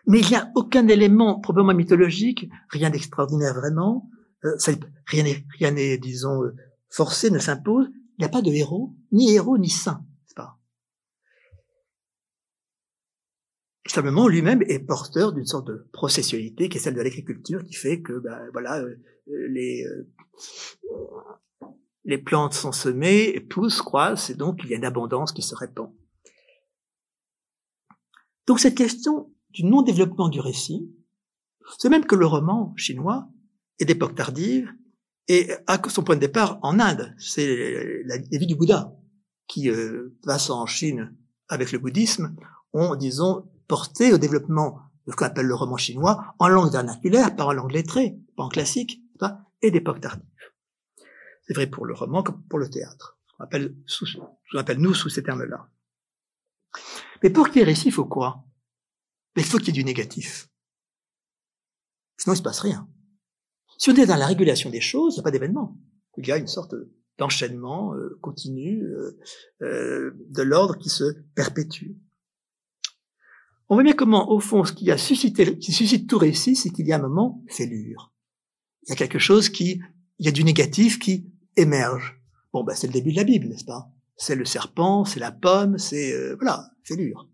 Speaker 2: mais il n'y a aucun élément probablement mythologique, rien d'extraordinaire vraiment, euh, rien n'est, rien n'est, disons, euh, forcé, ne s'impose. Il n'y a pas de héros, ni héros, ni saint, c'est pas. Simplement, lui-même est porteur d'une sorte de processualité qui est celle de l'agriculture, qui fait que, ben, voilà, euh, les les plantes sont semées, poussent, croissent, et donc il y a une abondance qui se répand. Donc cette question du non-développement du récit, c'est même que le roman chinois est d'époque tardive et a son point de départ en Inde. C'est la, vie du Bouddha qui, euh, passant en Chine avec le bouddhisme, ont, disons, porté au développement de ce qu'on appelle le roman chinois en langue vernaculaire, pas en langue lettrée, pas en classique, et d'époque tardive. C'est vrai pour le roman comme pour le théâtre. On appelle, sous, on appelle nous sous ces termes-là. Mais pour qu'il y ait récit, il faut quoi? Mais il faut qu'il y ait du négatif. Sinon, il se passe rien. Si on est dans la régulation des choses, il n'y a pas d'événement. Il y a une sorte d'enchaînement euh, continu euh, euh, de l'ordre qui se perpétue. On voit bien comment, au fond, ce qui a suscité, qui suscite tout récit, c'est qu'il y a un moment fêlure. Il y a quelque chose qui, il y a du négatif qui émerge. Bon, ben, c'est le début de la Bible, n'est-ce pas? C'est le serpent, c'est la pomme, c'est euh, voilà, fêlure.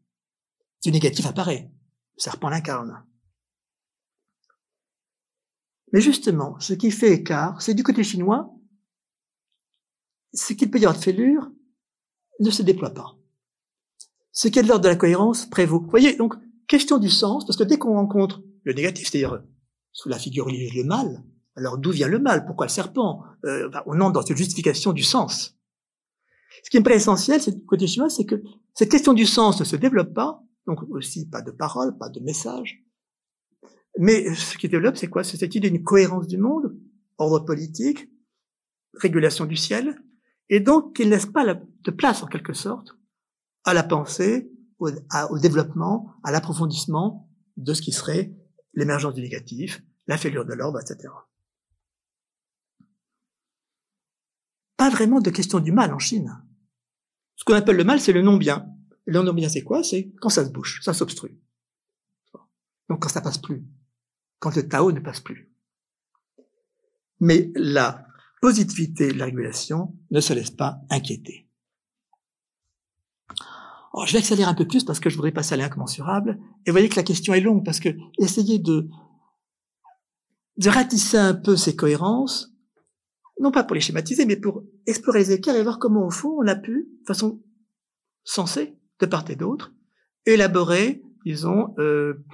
Speaker 2: Du négatif apparaît serpent l'incarne. Mais justement, ce qui fait écart, c'est du côté chinois, ce qui peut y avoir de fêlure ne se déploie pas. Ce qui est de l'ordre de la cohérence prévaut. Vous voyez, donc, question du sens, parce que dès qu'on rencontre le négatif, c'est-à-dire sous la figure religieuse le mal, alors d'où vient le mal? Pourquoi le serpent? Euh, On entre dans cette justification du sens. Ce qui me paraît essentiel, c'est du côté chinois, c'est que cette question du sens ne se développe pas donc aussi pas de parole, pas de message. Mais ce qui développe, c'est quoi? C'est cette idée d'une cohérence du monde, ordre politique, régulation du ciel, et donc qu'il ne laisse pas de place en quelque sorte à la pensée, au, au développement, à l'approfondissement de ce qui serait l'émergence du négatif, la fêlure de l'ordre, etc. Pas vraiment de question du mal en Chine. Ce qu'on appelle le mal, c'est le non-bien. Le c'est quoi? C'est quand ça se bouche, ça s'obstrue. Donc quand ça passe plus, quand le Tao ne passe plus. Mais la positivité de la régulation ne se laisse pas inquiéter. Alors, je vais accélérer un peu plus parce que je voudrais passer à l'incommensurable. Et vous voyez que la question est longue parce que essayer de, de ratisser un peu ces cohérences, non pas pour les schématiser, mais pour explorer les écarts et voir comment au fond on a pu, de façon sensée, de part et d'autre, élaborer, disons, euh,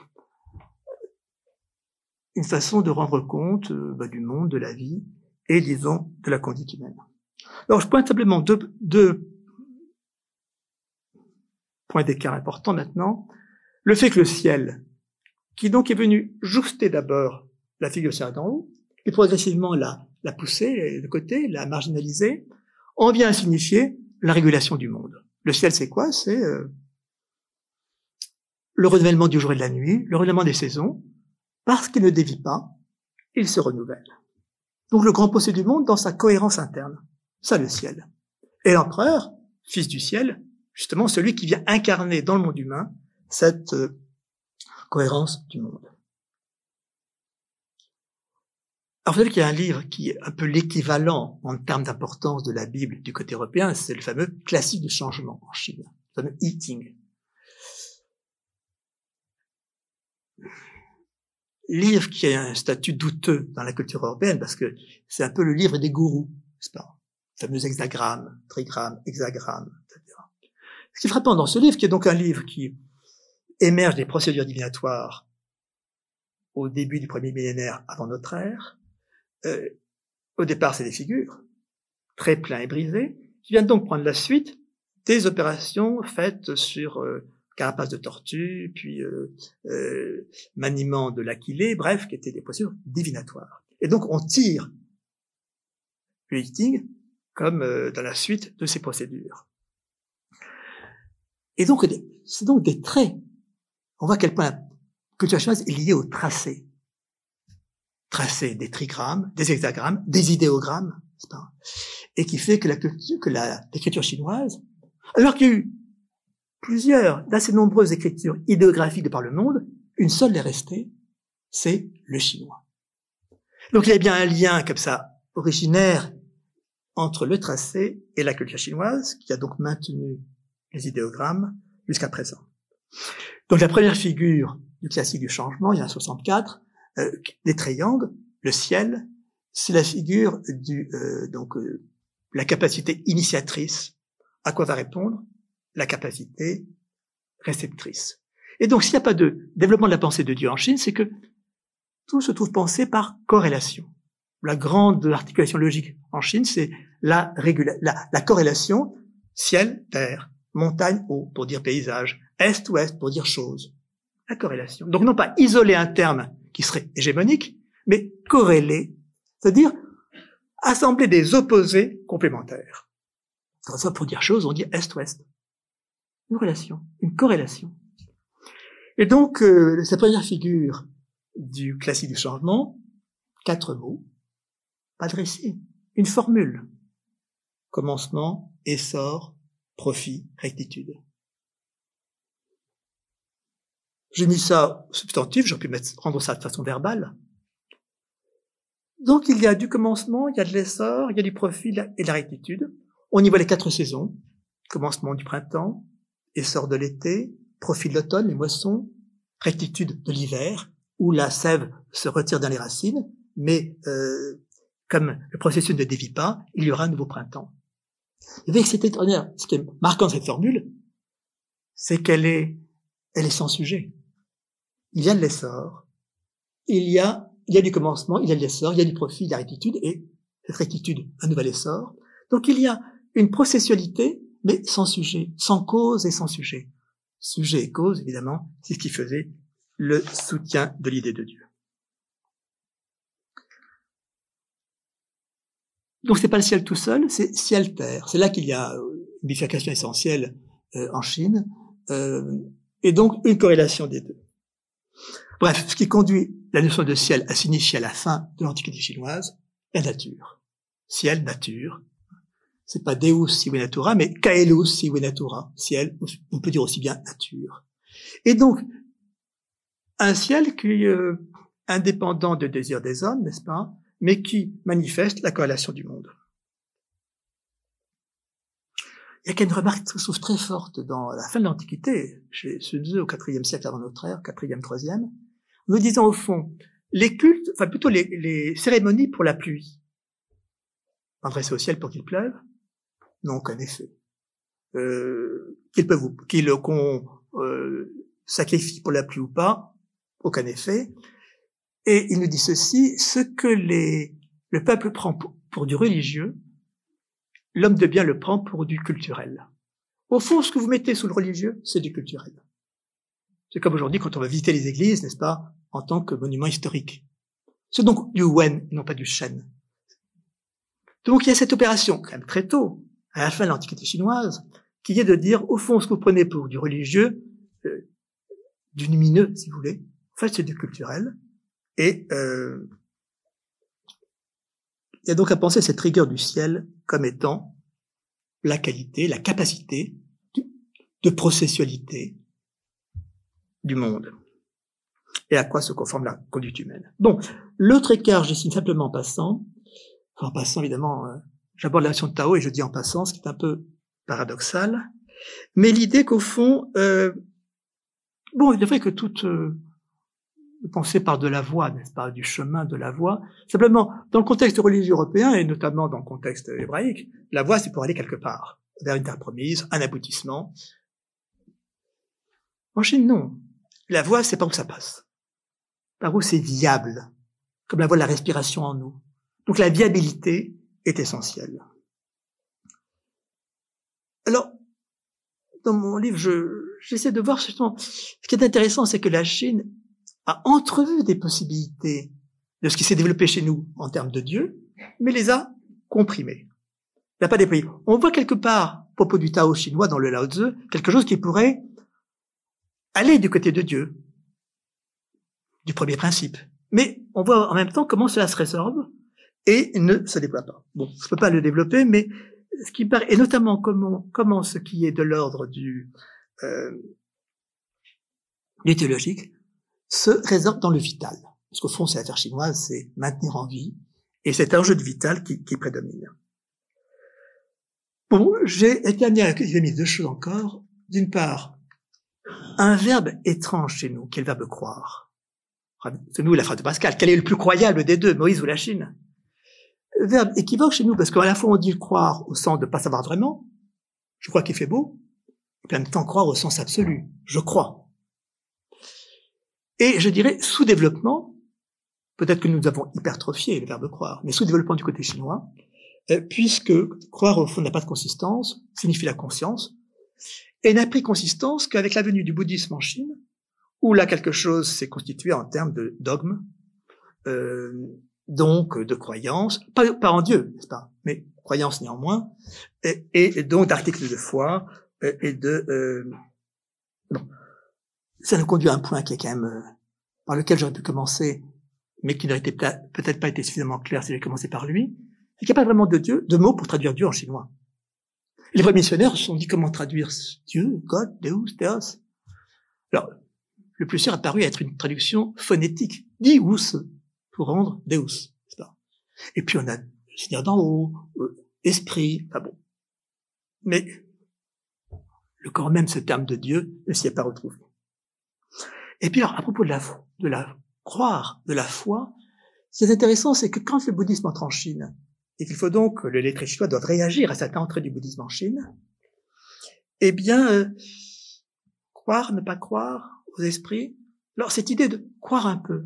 Speaker 2: une façon de rendre compte euh, bah, du monde, de la vie et, disons, de la conduite humaine. Alors, je pointe simplement deux, deux point d'écart important maintenant, le fait que le ciel, qui donc est venu jouster d'abord la figure ciel d'en haut, et progressivement la, la pousser de côté, la marginaliser, on vient à signifier la régulation du monde. Le ciel, c'est quoi? C'est euh, le renouvellement du jour et de la nuit, le renouvellement des saisons, parce qu'il ne dévie pas, il se renouvelle. Donc le grand procès du monde dans sa cohérence interne. Ça, le ciel. Et l'empereur, fils du ciel, justement celui qui vient incarner dans le monde humain cette euh, cohérence du monde. Alors vous savez qu'il y a un livre qui est un peu l'équivalent en termes d'importance de la Bible du côté européen, c'est le fameux classique du changement en Chine, le fameux Eating. Livre qui a un statut douteux dans la culture européenne parce que c'est un peu le livre des gourous, n'est-ce pas? Fameux hexagrammes, trigrammes, hexagrammes, etc. Ce qui est frappant dans ce livre, qui est donc un livre qui émerge des procédures divinatoires au début du premier millénaire avant notre ère, euh, au départ c'est des figures, très pleins et brisés, qui viennent donc prendre la suite des opérations faites sur euh, carapace de tortue, puis euh, euh maniement de l'aquilée, bref, qui étaient des procédures divinatoires. Et donc on tire le lifting comme euh, dans la suite de ces procédures. Et donc, c'est donc des traits. On voit à quel point la culture chinoise est liée au tracé. Tracé des trigrammes, des hexagrammes, des idéogrammes, pas et qui fait que la culture, que l'écriture chinoise, alors qu'il y a eu plusieurs, d'assez nombreuses écritures idéographiques de par le monde, une seule est restée, c'est le chinois. Donc il y a bien un lien comme ça originaire entre le tracé et la culture chinoise, qui a donc maintenu les idéogrammes jusqu'à présent. Donc la première figure du classique du changement, il y a 64, euh, des triangles, le ciel, c'est la figure du euh, donc euh, la capacité initiatrice. À quoi va répondre la capacité réceptrice? Et donc s'il n'y a pas de développement de la pensée de Dieu en Chine, c'est que tout se trouve pensé par corrélation la grande articulation logique en Chine, c'est la, la, corrélation ciel-terre, montagne-eau pour dire paysage, est-ouest pour dire chose. La corrélation. Donc non pas isoler un terme qui serait hégémonique, mais corréler, c'est-à-dire assembler des opposés complémentaires. Ça, pour dire chose, on dit est-ouest. Une relation, une corrélation. Et donc, euh, cette première figure du classique du changement, quatre mots, adresser une formule. Commencement, essor, profit, rectitude. J'ai mis ça substantif, j'aurais pu mettre, rendre ça de façon verbale. Donc il y a du commencement, il y a de l'essor, il y a du profit et de la rectitude. On y voit les quatre saisons. Commencement du printemps, essor de l'été, profit de l'automne, les moissons, rectitude de l'hiver, où la sève se retire dans les racines, mais euh, comme le processus ne dévie pas, il y aura un nouveau printemps. Avec cette étonnant, ce qui est marquant de cette formule, c'est qu'elle est, elle est sans sujet. Il y a de l'essor, il y a, il y a du commencement, il y a de l'essor, il y a du profit, il y a rectitude, et cette rectitude, un nouvel essor. Donc il y a une processualité, mais sans sujet, sans cause et sans sujet. Sujet et cause, évidemment, c'est ce qui faisait le soutien de l'idée de Dieu. Donc c'est pas le ciel tout seul, c'est ciel-terre. C'est là qu'il y a euh, une bifurcation essentielle euh, en Chine, euh, et donc une corrélation des deux. Bref, ce qui conduit la notion de ciel à signifier à la fin de l'Antiquité chinoise la nature. Ciel, nature. C'est pas Deus sive natura, mais Caelus sive natura. Ciel, on peut dire aussi bien nature. Et donc, un ciel qui est indépendant du désir des hommes, n'est-ce pas mais qui manifeste la corrélation du monde. Il y a une remarque qui se trouve très forte dans la fin de l'Antiquité, chez Sun Tzu au IVe siècle avant notre ère, 4e, 3e, nous disons au fond, les cultes, enfin plutôt les, cérémonies pour la pluie, adressées au ciel pour qu'il pleuve, n'ont aucun effet. Euh, qu'ils peuvent, qu'ils qu'on euh, sacrifie pour la pluie ou pas, aucun effet. Et il nous dit ceci, ce que le peuple prend pour, du religieux, l'homme de bien le prend pour du culturel. Au fond, ce que vous mettez sous le religieux, c'est du culturel. C'est comme aujourd'hui quand on va visiter les églises, n'est-ce pas, en tant que monument historique. C'est donc du wen, non pas du shen. Donc il y a cette opération, quand même très tôt, à la fin de l'Antiquité chinoise, qui est de dire, au fond, ce que vous prenez pour du religieux, euh, du lumineux, si vous voulez, en fait, c'est du culturel. Et euh, il y a donc à penser cette rigueur du ciel comme étant la qualité, la capacité de processualité du monde et à quoi se conforme la conduite humaine. Bon, l'autre écart, je signe simplement en passant, en passant évidemment, euh, j'aborde la notion de Tao et je dis en passant, ce qui est un peu paradoxal, mais l'idée qu'au fond, euh, bon, il est vrai que toute euh, pensée par de la voie, n'est-ce pas, du chemin de la voie, simplement, dans le contexte religieux européen et notamment dans le contexte hébraïque, la voie c'est pour aller quelque part, vers une terre promise, un aboutissement. En Chine, non. La voie, c'est pas où ça passe. Par où c'est viable, comme la voie de la respiration en nous. Donc la viabilité est essentielle. Alors, dans mon livre, j'essaie de voir justement, ce qui est intéressant, c'est que la Chine a entrevu des possibilités de ce qui s'est développé chez nous en termes de Dieu, mais les a comprimées. N'a pas déployé. On voit quelque part, à propos du Tao chinois dans le Lao Tzu, quelque chose qui pourrait aller du côté de Dieu, du premier principe. Mais on voit en même temps comment cela se résorbe et ne se déploie pas. Bon, je peux pas le développer, mais ce qui paraît, et notamment comment, comment ce qui est de l'ordre du, euh, du théologique se résorbe dans le vital. Parce qu'au fond, c'est l'affaire chinoise, c'est maintenir en vie, et c'est un jeu de vital qui, prédomine. Bon, j'ai été amené deux choses encore. D'une part, un verbe étrange chez nous, qui verbe croire? C'est nous la phrase de Pascal. Quel est le plus croyable des deux, Moïse ou la Chine? Verbe équivoque chez nous, parce qu'à la fois on dit croire au sens de pas savoir vraiment, je crois qu'il fait beau, et en même temps croire au sens absolu, je crois. Et je dirais sous-développement, peut-être que nous avons hypertrophié le verbe croire, mais sous-développement du côté chinois, euh, puisque croire au fond n'a pas de consistance, signifie la conscience, et n'a pris consistance qu'avec la venue du bouddhisme en Chine, où là quelque chose s'est constitué en termes de dogme, euh, donc de croyance, pas, en Dieu, n'est-ce pas, mais croyance néanmoins, et, donc d'articles de foi et, et de euh, bon. Ça nous conduit à un point qui est quand même euh, par lequel j'aurais pu commencer, mais qui n'aurait peut-être pas été suffisamment clair si j'avais commencé par lui, c'est qu'il n'y a pas vraiment de Dieu, de mots pour traduire Dieu en chinois. Les vrais missionnaires se sont dit comment traduire Dieu, God, Deus, Theos. Alors, le plus sûr a paru être une traduction phonétique, Deus, pour rendre Deus. Et puis on a Seigneur d'en haut, esprit, enfin bon. Mais le corps même, ce terme de Dieu, ne s'y est pas retrouvé. Et puis alors, à propos de la, de la croire, de la foi, ce qui est intéressant, c'est que quand le bouddhisme entre en Chine, et qu'il faut donc que le lettré chinois doit réagir à cette entrée du bouddhisme en Chine, eh bien, euh, croire, ne pas croire aux esprits. Alors, cette idée de croire un peu,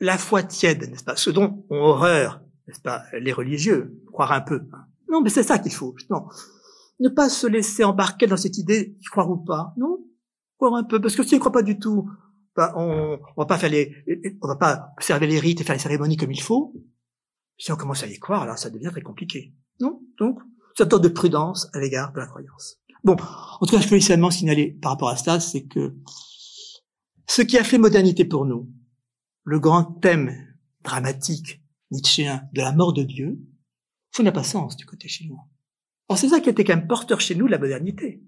Speaker 2: la foi tiède, n'est-ce pas, ce dont ont horreur, n'est-ce pas, les religieux, croire un peu. Non, mais c'est ça qu'il faut, non. Ne pas se laisser embarquer dans cette idée, croire ou pas, non, croire un peu, parce que si on ne croit pas du tout, ben, on, on va pas faire les, on va pas observer les rites et faire les cérémonies comme il faut, si on commence à y croire, alors ça devient très compliqué. Non Donc, cette sorte de prudence à l'égard de la croyance. Bon, en tout cas, je peux seulement signaler par rapport à cela, c'est que ce qui a fait modernité pour nous, le grand thème dramatique nietzschéen de la mort de Dieu, ça n'a pas sens du côté chinois. Alors c'est ça qui était quand même porteur chez nous de la modernité.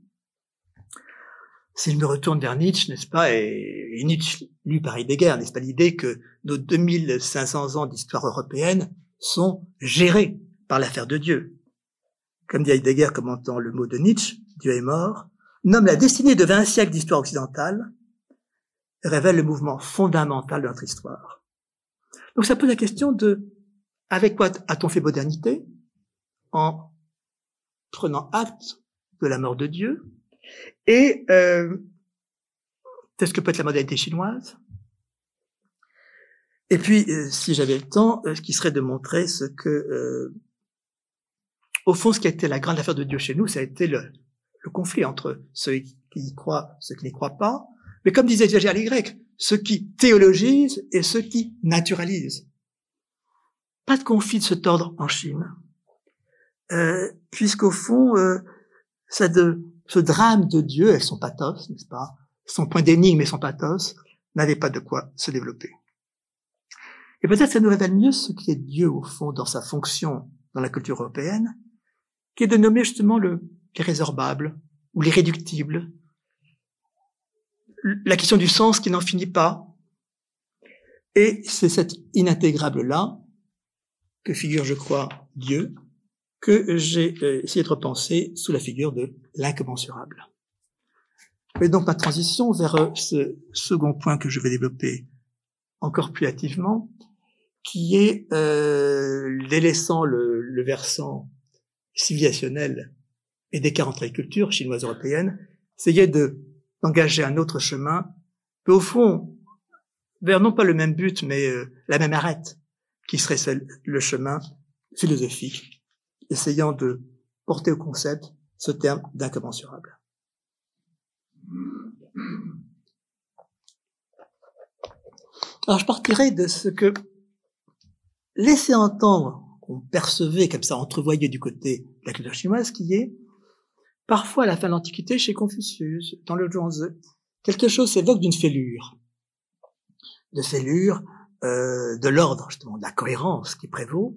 Speaker 2: Si je me retourne vers Nietzsche, n'est-ce pas, et, Nietzsche, lu par Heidegger, n'est-ce pas l'idée que nos 2500 ans d'histoire européenne sont gérés par l'affaire de Dieu. Comme dit Heidegger commentant le mot de Nietzsche, Dieu est mort, nomme la destinée de 20 siècles d'histoire occidentale, révèle le mouvement fondamental de notre histoire. Donc ça pose la question de avec quoi a-t-on fait modernité? En prenant acte de la mort de Dieu et euh, c'est ce que peut être la modernité chinoise et puis, euh, si j'avais le temps, euh, ce qui serait de montrer ce que, euh, au fond, ce qui a été la grande affaire de Dieu chez nous, ça a été le, conflit entre ceux qui y croient, ceux qui n'y croient pas. Mais comme disait Diogène les Grecs, ceux qui théologisent et ceux qui naturalisent. Pas de conflit de cet ordre en Chine, euh, puisqu'au fond, ce drame de Dieu et son pathos, n'est-ce pas, son point d'énigme et son pathos, n'avait pas de quoi se développer. Et peut-être ça nous révèle mieux ce qui est Dieu au fond dans sa fonction dans la culture européenne, qui est de nommer justement le l'irrésorbable ou l'irréductible, la question du sens qui n'en finit pas. Et c'est cet inintégrable-là que figure, je crois, Dieu, que j'ai euh, essayé de repenser sous la figure de l'incommensurable. Et donc ma transition vers euh, ce second point que je vais développer encore plus hâtivement, qui est euh, délaissant le, le, versant civilisationnel et entre les cultures chinoises européennes, essayer de d'engager un autre chemin, mais au fond, vers non pas le même but, mais euh, la même arête, qui serait le chemin philosophique, essayant de porter au concept ce terme d'incommensurable. Alors je partirai de ce que laisser entendre, qu'on percevait comme ça, entrevoyait du côté de la culture chinoise, qui est parfois à la fin de l'Antiquité chez Confucius, dans le Zhuangzi, quelque chose s'évoque d'une fêlure, de fêlure euh, de l'ordre, justement, de la cohérence qui prévaut.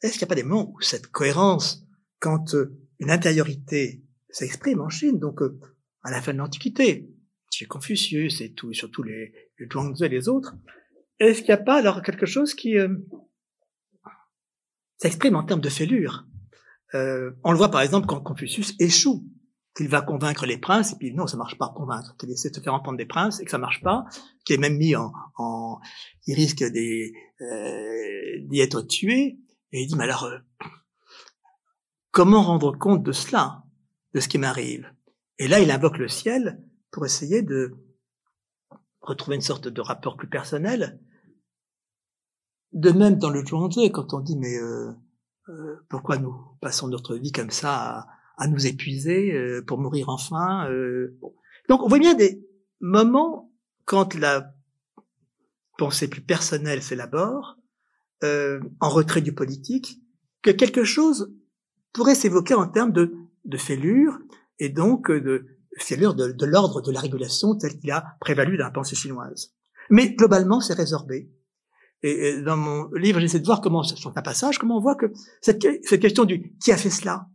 Speaker 2: Est-ce qu'il n'y a pas des moments où cette cohérence, quand euh, une intériorité s'exprime en Chine, donc euh, à la fin de l'Antiquité, chez Confucius et tout, surtout les, les Zhuangzi et les autres, est-ce qu'il n'y a pas alors quelque chose qui euh, s'exprime en termes de fêlure? Euh, On le voit par exemple quand Confucius échoue, qu'il va convaincre les princes, et puis non, ça marche pas convaincre, qu'il essaie de faire entendre des princes et que ça marche pas, qu'il est même mis en, en il risque euh, d'y être tué, et il dit mais alors comment rendre compte de cela, de ce qui m'arrive? Et là, il invoque le ciel pour essayer de retrouver une sorte de rapport plus personnel. De même dans le Zhuangzi, quand on dit mais euh, euh, pourquoi nous passons notre vie comme ça à, à nous épuiser euh, pour mourir enfin euh, bon. Donc on voit bien des moments quand la pensée plus personnelle s'élabore, euh, en retrait du politique, que quelque chose pourrait s'évoquer en termes de, de fêlure et donc de, fêlure de, de l'ordre de la régulation tel qu'il a prévalu dans la pensée chinoise. Mais globalement, c'est résorbé. Et, dans mon livre, j'essaie de voir comment, sur un passage, comment on voit que cette, question du qui a fait cela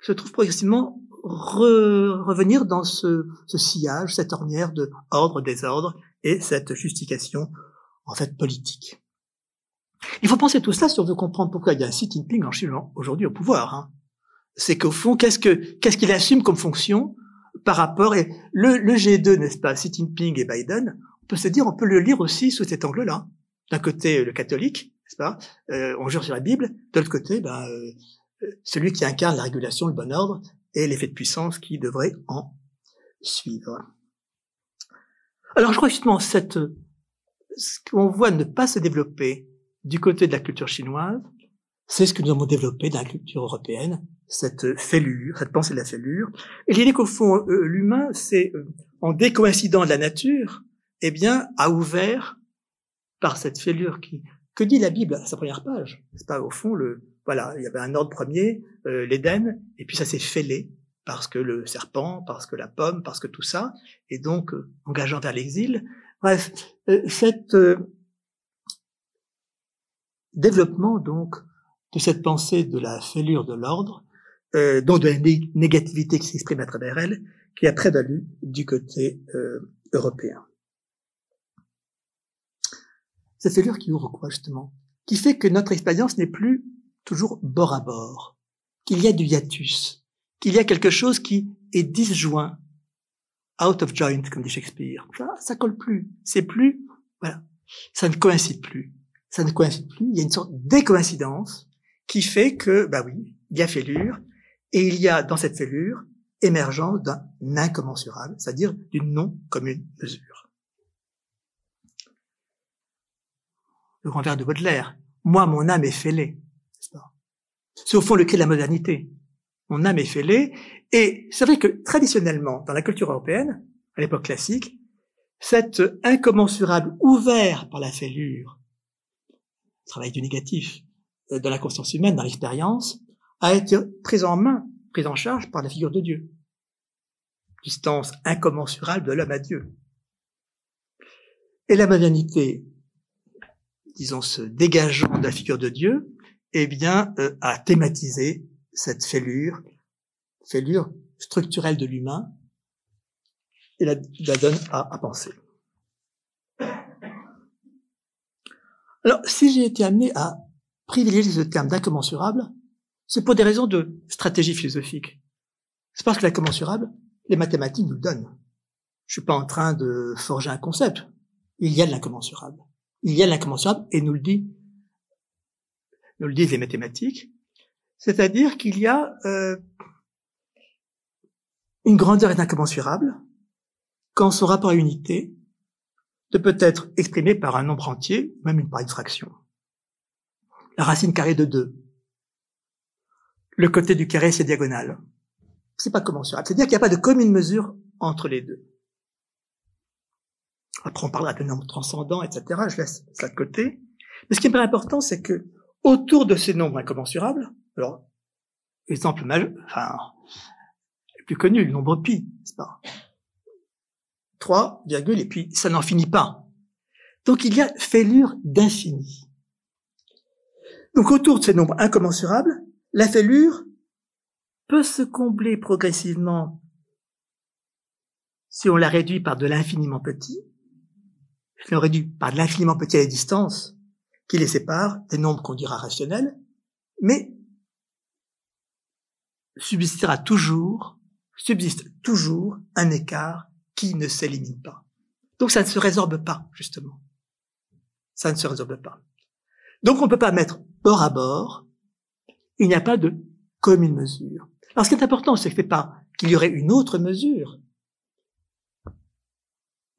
Speaker 2: se trouve progressivement re, revenir dans ce, sillage, cette ornière de ordre, désordre et cette justification, en fait, politique. Il faut penser tout cela si on veut comprendre pourquoi il y a Xi Jinping en Chine aujourd'hui au pouvoir. Hein. C'est qu'au fond, qu'est-ce que qu'est-ce qu'il assume comme fonction par rapport et le, le G2, n'est-ce pas, Xi Jinping et Biden, on peut se dire, on peut le lire aussi sous cet angle-là. D'un côté, le catholique, n'est-ce pas, euh, on jure sur la Bible. De l'autre côté, ben, euh, celui qui incarne la régulation, le bon ordre et l'effet de puissance qui devrait en suivre. Alors, je crois justement cette, ce qu'on voit ne pas se développer du côté de la culture chinoise, c'est ce que nous avons développé dans la culture européenne, cette fêlure, cette pensée de la fêlure. Et l'idée qu'au fond, euh, l'humain, c'est, euh, en décoïncidant de la nature, eh bien, a ouvert par cette fêlure qui, que dit la Bible à sa première page? C'est pas au fond le, voilà, il y avait un ordre premier, euh, l'Éden, et puis ça s'est fêlé parce que le serpent, parce que la pomme, parce que tout ça, et donc euh, engageant vers l'exil. Bref, euh, cette développement donc de cette pensée de la fêlure de l'ordre, donc de la négativité qui s'exprime à travers elle, qui a prévalu du côté européen. Cette fêlure qui ouvre quoi justement Qui fait que notre expérience n'est plus toujours bord à bord, qu'il y a du hiatus, qu'il y a quelque chose qui est disjoint, out of joint, comme dit Shakespeare. Ça, ça colle plus. C'est plus, voilà. Ça ne coïncide plus. Ça ne coïncide plus. Il y a une sorte d'écoïncidence qui fait que, bah oui, il y a fêlure, et il y a dans cette fêlure émergence d'un incommensurable, c'est-à-dire d'une non commune mesure. Le grand vers de Baudelaire. Moi, mon âme est fêlée. C'est au fond le cri de la modernité. Mon âme est fêlée. Et c'est vrai que traditionnellement, dans la culture européenne, à l'époque classique, cet incommensurable ouvert par la fêlure, travail du négatif, euh, de la conscience humaine, dans l'expérience, a été pris en main, pris en charge par la figure de Dieu. Distance incommensurable de l'homme à Dieu. Et la modernité, disons, se dégageant de la figure de Dieu, eh bien, euh, a thématisé cette fêlure, fêlure structurelle de l'humain, et la, donne à, penser. Alors, si j'ai été amené à privilégier ce terme d'incommensurable, c'est pour des raisons de stratégie philosophique. C'est parce que l'incommensurable, les mathématiques nous le donnent. Je suis pas en train de forger un concept. Il y a de l'incommensurable. Il y a l'incommensurable et nous le dit, nous le disent les mathématiques. C'est-à-dire qu'il y a euh, une grandeur est incommensurable quand son rapport à unité ne peut être exprimé par un nombre entier, même par une fraction. La racine carrée de 2. Le côté du carré, c'est diagonal. C'est pas commensurable. C'est-à-dire qu'il n'y a pas de commune mesure entre les deux. Après, on parlera de nombres transcendants, etc. Je laisse ça de côté. Mais ce qui est important, c'est que autour de ces nombres incommensurables, alors, exemple majeur, enfin, le plus connu, le nombre pi, c'est pas? 3, virgule, et puis ça n'en finit pas. Donc il y a fêlure d'infini. Donc autour de ces nombres incommensurables, la fêlure peut se combler progressivement si on la réduit par de l'infiniment petit, on la réduit par l'infiniment petit à la distance qui les sépare des nombres qu'on dira rationnels, mais subsistera toujours, subsiste toujours un écart qui ne s'élimine pas. Donc ça ne se résorbe pas, justement. Ça ne se résorbe pas. Donc on ne peut pas mettre bord à bord. Il n'y a pas de commune mesure. Alors ce qui est important, c'est que n'est pas qu'il y aurait une autre mesure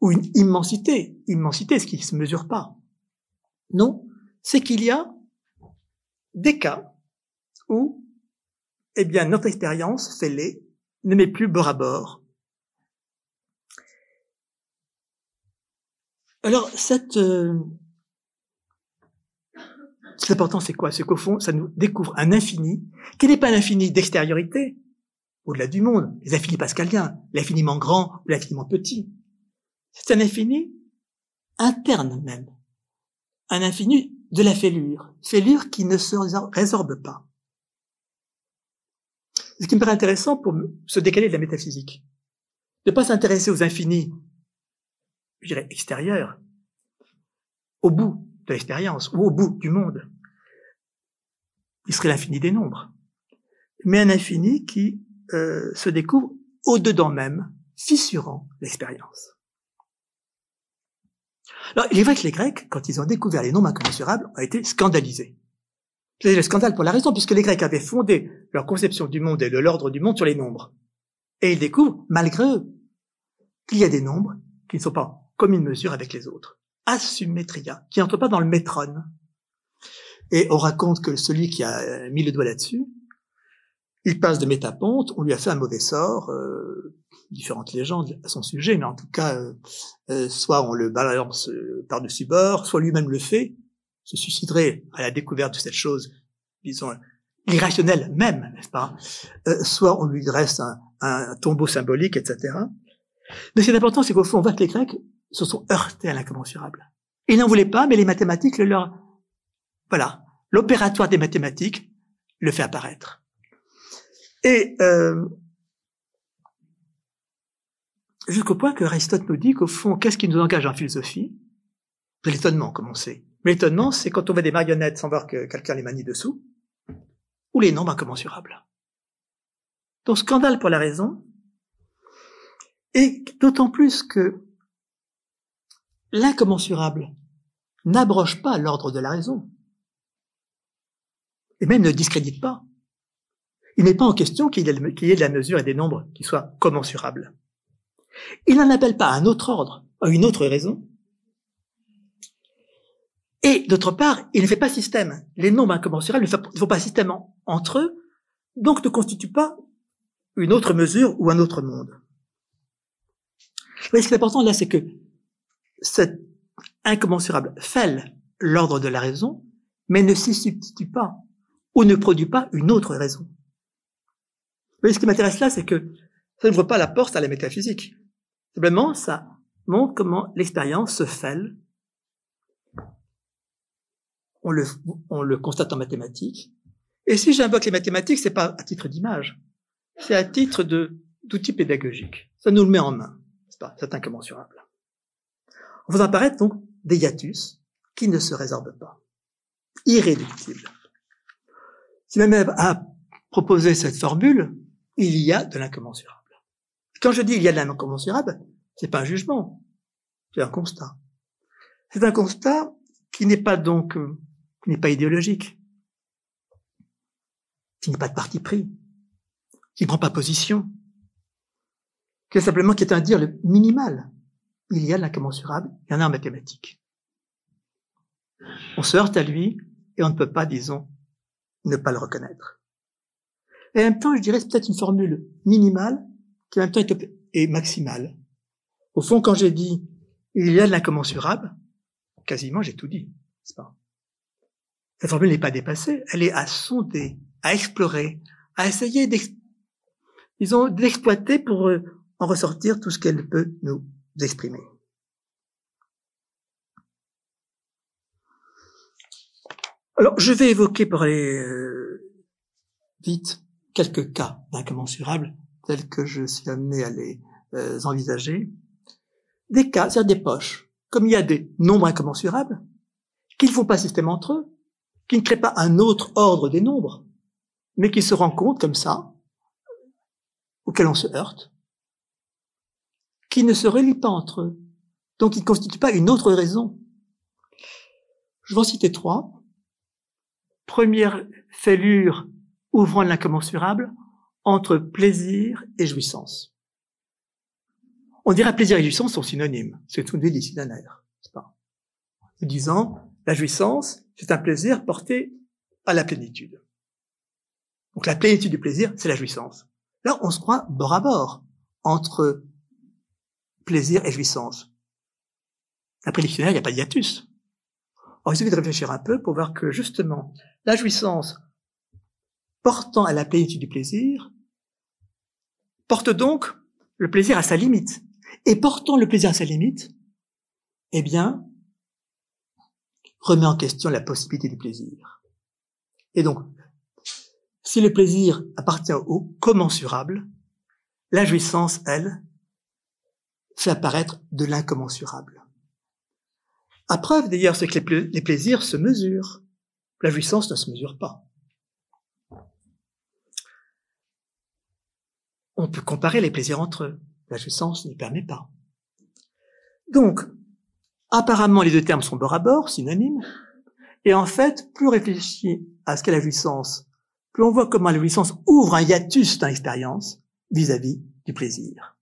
Speaker 2: ou une immensité. Immensité, ce qui ne se mesure pas. Non, c'est qu'il y a des cas où, eh bien, notre expérience fêlée ne met plus bord à bord Alors, cette, euh, ce important, c'est quoi? C'est qu'au fond, ça nous découvre un infini qui n'est pas l'infini d'extériorité, au-delà du monde, les infinis pascaliens, l'infiniment grand ou l'infiniment petit. C'est un infini interne même, un infini de la fêlure, fêlure qui ne se résorbe pas. Ce qui me paraît intéressant pour se décaler de la métaphysique, ne pas s'intéresser aux infinis je dirais, extérieur, au bout de l'expérience ou au bout du monde. Il serait l'infini des nombres. Mais un infini qui euh, se découvre au-dedans même, fissurant l'expérience. Alors, il est vrai que les Grecs, quand ils ont découvert les nombres incommensurables, ont été scandalisés. C'est le scandale pour la raison, puisque les Grecs avaient fondé leur conception du monde et de l'ordre du monde sur les nombres. Et ils découvrent, malgré eux, qu'il y a des nombres qui ne sont pas comme une mesure avec les autres. Asymmétria, qui n'entre pas dans le métrone. Et on raconte que celui qui a mis le doigt là-dessus, il passe de métaponte, on lui a fait un mauvais sort, euh, différentes légendes à son sujet, mais en tout cas, euh, euh, soit on le balance par-dessus bord, soit lui-même le fait, se suiciderait à la découverte de cette chose, disons, irrationnelle même, n'est-ce pas? Soit on lui dresse un, un tombeau symbolique, etc. Mais ce qui est important, c'est qu'au fond, on voit que les Grecs se sont heurtés à l'incommensurable. Ils n'en voulaient pas, mais les mathématiques le leur, voilà, l'opératoire des mathématiques le fait apparaître. Et euh, jusqu'au point que Aristote nous dit qu'au fond, qu'est-ce qui nous engage en philosophie? C'est l'étonnement, comme on sait. Mais l'étonnement, c'est quand on voit des marionnettes sans voir que quelqu'un les manie dessous, ou les nombres incommensurables. Donc scandale pour la raison, et d'autant plus que l'incommensurable n'abroge pas l'ordre de la raison, et même ne discrédite pas. Il n'est pas en question qu'il y, ait de la mesure et des nombres qui soient commensurables. Il n'en appelle pas à un autre ordre, à une autre raison. Et d'autre part, il ne fait pas système. Les nombres incommensurables ne font pas système entre eux, donc ne constituent pas une autre mesure ou un autre monde. Voyez, ce qui est important là, c'est que cet incommensurable fait l'ordre de la raison, mais ne s'y substitue pas ou ne produit pas une autre raison. Voyez, ce qui m'intéresse là, c'est que ça n'ouvre pas la porte à la métaphysique. Simplement, ça montre comment l'expérience se fait. On le, on le constate en mathématiques. Et si j'invoque les mathématiques, c'est pas à titre d'image, c'est à titre de d'outil pédagogique. Ça nous le met en main, c'est pas, c'est incommensurable. On vous apparaître donc des hiatus qui ne se résorbent pas, irréductibles. Si même a proposé cette formule, il y a de l'incommensurable. Quand je dis il y a de l'incommensurable, c'est pas un jugement, c'est un constat. C'est un constat qui n'est pas donc, euh, qui n'est pas idéologique, qui n'est pas de parti pris, qui ne prend pas position, qui est simplement qui est un dire le minimal. Il y a de l'incommensurable, il y en a en mathématiques. On se heurte à lui et on ne peut pas, disons, ne pas le reconnaître. Et en même temps, je dirais, c'est peut-être une formule minimale qui en même temps est, maximale. Au fond, quand j'ai dit il y a de l'incommensurable, quasiment j'ai tout dit, n'est-ce pas Cette formule n'est pas dépassée, elle est à sonder, à explorer, à essayer d'exploiter pour euh, en ressortir tout ce qu'elle peut nous exprimer. Alors, je vais évoquer pour aller euh, vite quelques cas d'incommensurables tels que je suis amené à les euh, envisager. Des cas, c'est-à-dire des poches. Comme il y a des nombres incommensurables, qui ne font pas système entre eux, qui ne créent pas un autre ordre des nombres, mais qui se rencontrent comme ça, auxquels on se heurte, qui ne se relient pas entre eux, donc qui ne constituent pas une autre raison. Je vais en citer trois. Première fêlure ouvrant l'incommensurable entre plaisir et jouissance. On dirait plaisir et jouissance sont synonymes. C'est tout dit d'ici d'un air. pas? En disant, la jouissance, c'est un plaisir porté à la plénitude. Donc la plénitude du plaisir, c'est la jouissance. Là, on se croit bord à bord entre plaisir et jouissance. Après le dictionnaire, il n'y a pas de hiatus. Alors, il suffit de réfléchir un peu pour voir que justement, la jouissance portant à la plénitude du plaisir porte donc le plaisir à sa limite. Et portant le plaisir à sa limite, eh bien, remet en question la possibilité du plaisir. Et donc, si le plaisir appartient au commensurable, la jouissance, elle, fait apparaître de l'incommensurable. À preuve d'ailleurs, c'est que les, plaisirs se mesurent. La jouissance ne se mesure pas. On peut comparer les plaisirs entre eux. La jouissance n'y permet pas. Donc, apparemment, les deux termes sont bord à bord, synonymes. Et en fait, plus on réfléchit à ce qu'est la jouissance plus on voit comment la jouissance ouvre un hiatus dans l'expérience vis-à-vis du plaisir.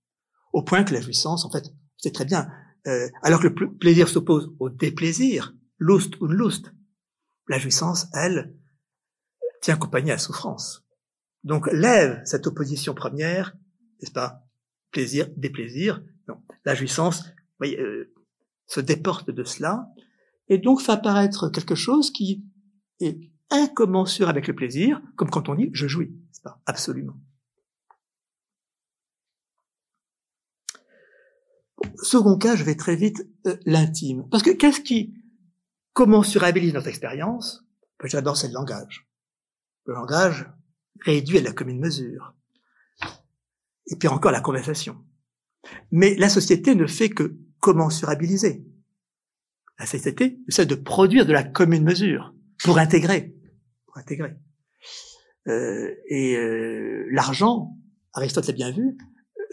Speaker 2: Au point que la jouissance, en fait, c'est très bien, euh, alors que le plaisir s'oppose au déplaisir, lust ou lust, la jouissance, elle, tient compagnie à la souffrance. Donc lève cette opposition première, n'est-ce pas, plaisir, déplaisir. Non, la jouissance, voyez, euh, se déporte de cela, et donc fait apparaître quelque chose qui est incommensurable avec le plaisir, comme quand on dit je jouis, c'est pas? Absolument. second cas, je vais très vite euh, l'intime, parce que qu'est-ce qui commensurabilise notre expérience? Ben, J'adore, c'est le langage. Le langage réduit à la commune mesure, et puis encore la conversation. Mais la société ne fait que commensurabiliser. La société essaie de produire de la commune mesure pour intégrer intégrer. Euh, et euh, l'argent, Aristote l'a bien vu,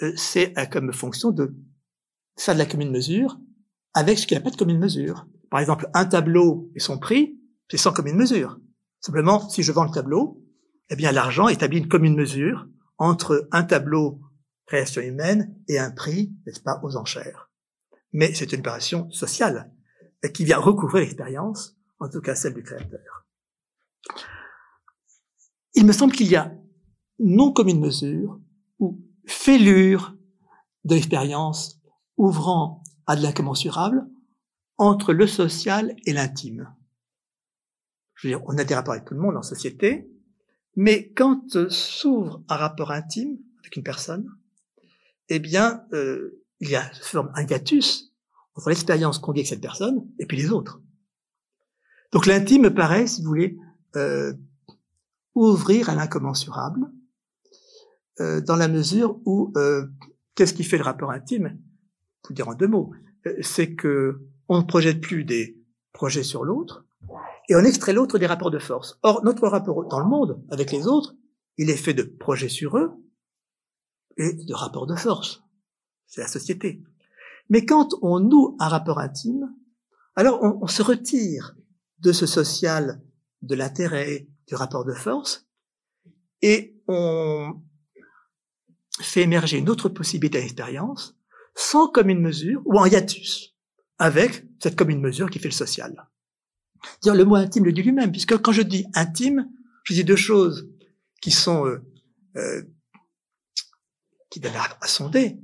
Speaker 2: euh, c'est comme fonction de faire de la commune mesure avec ce qui n'a pas de commune mesure. Par exemple, un tableau et son prix, c'est sans commune mesure. Simplement, si je vends le tableau, eh bien l'argent établit une commune mesure entre un tableau création humaine et un prix, n'est-ce pas, aux enchères. Mais c'est une opération sociale qui vient recouvrir l'expérience en tout cas celle du créateur. Il me semble qu'il y a non comme une mesure ou fêlure de l'expérience ouvrant à de l'incommensurable entre le social et l'intime. Je veux dire, on a des rapports avec tout le monde en société, mais quand s'ouvre un rapport intime avec une personne, eh bien, euh, il y a forme un hiatus entre l'expérience qu'on vit avec cette personne et puis les autres. Donc l'intime me paraît, si vous voulez, euh, ouvrir à l'incommensurable, euh, dans la mesure où euh, qu'est-ce qui fait le rapport intime? Pour dire en deux mots, euh, c'est que on ne projette plus des projets sur l'autre et on extrait l'autre des rapports de force. Or notre rapport dans le monde avec les autres, il est fait de projets sur eux et de rapports de force. C'est la société. Mais quand on noue un rapport intime, alors on, se retire de ce social, de l'intérêt, du rapport de force, et on fait émerger une autre possibilité d'expérience, sans commune mesure, ou en hiatus, avec cette commune mesure qui fait le social. Le mot intime le dit lui-même, puisque quand je dis intime, je dis deux choses qui sont euh, euh, qui donnent à, sonder.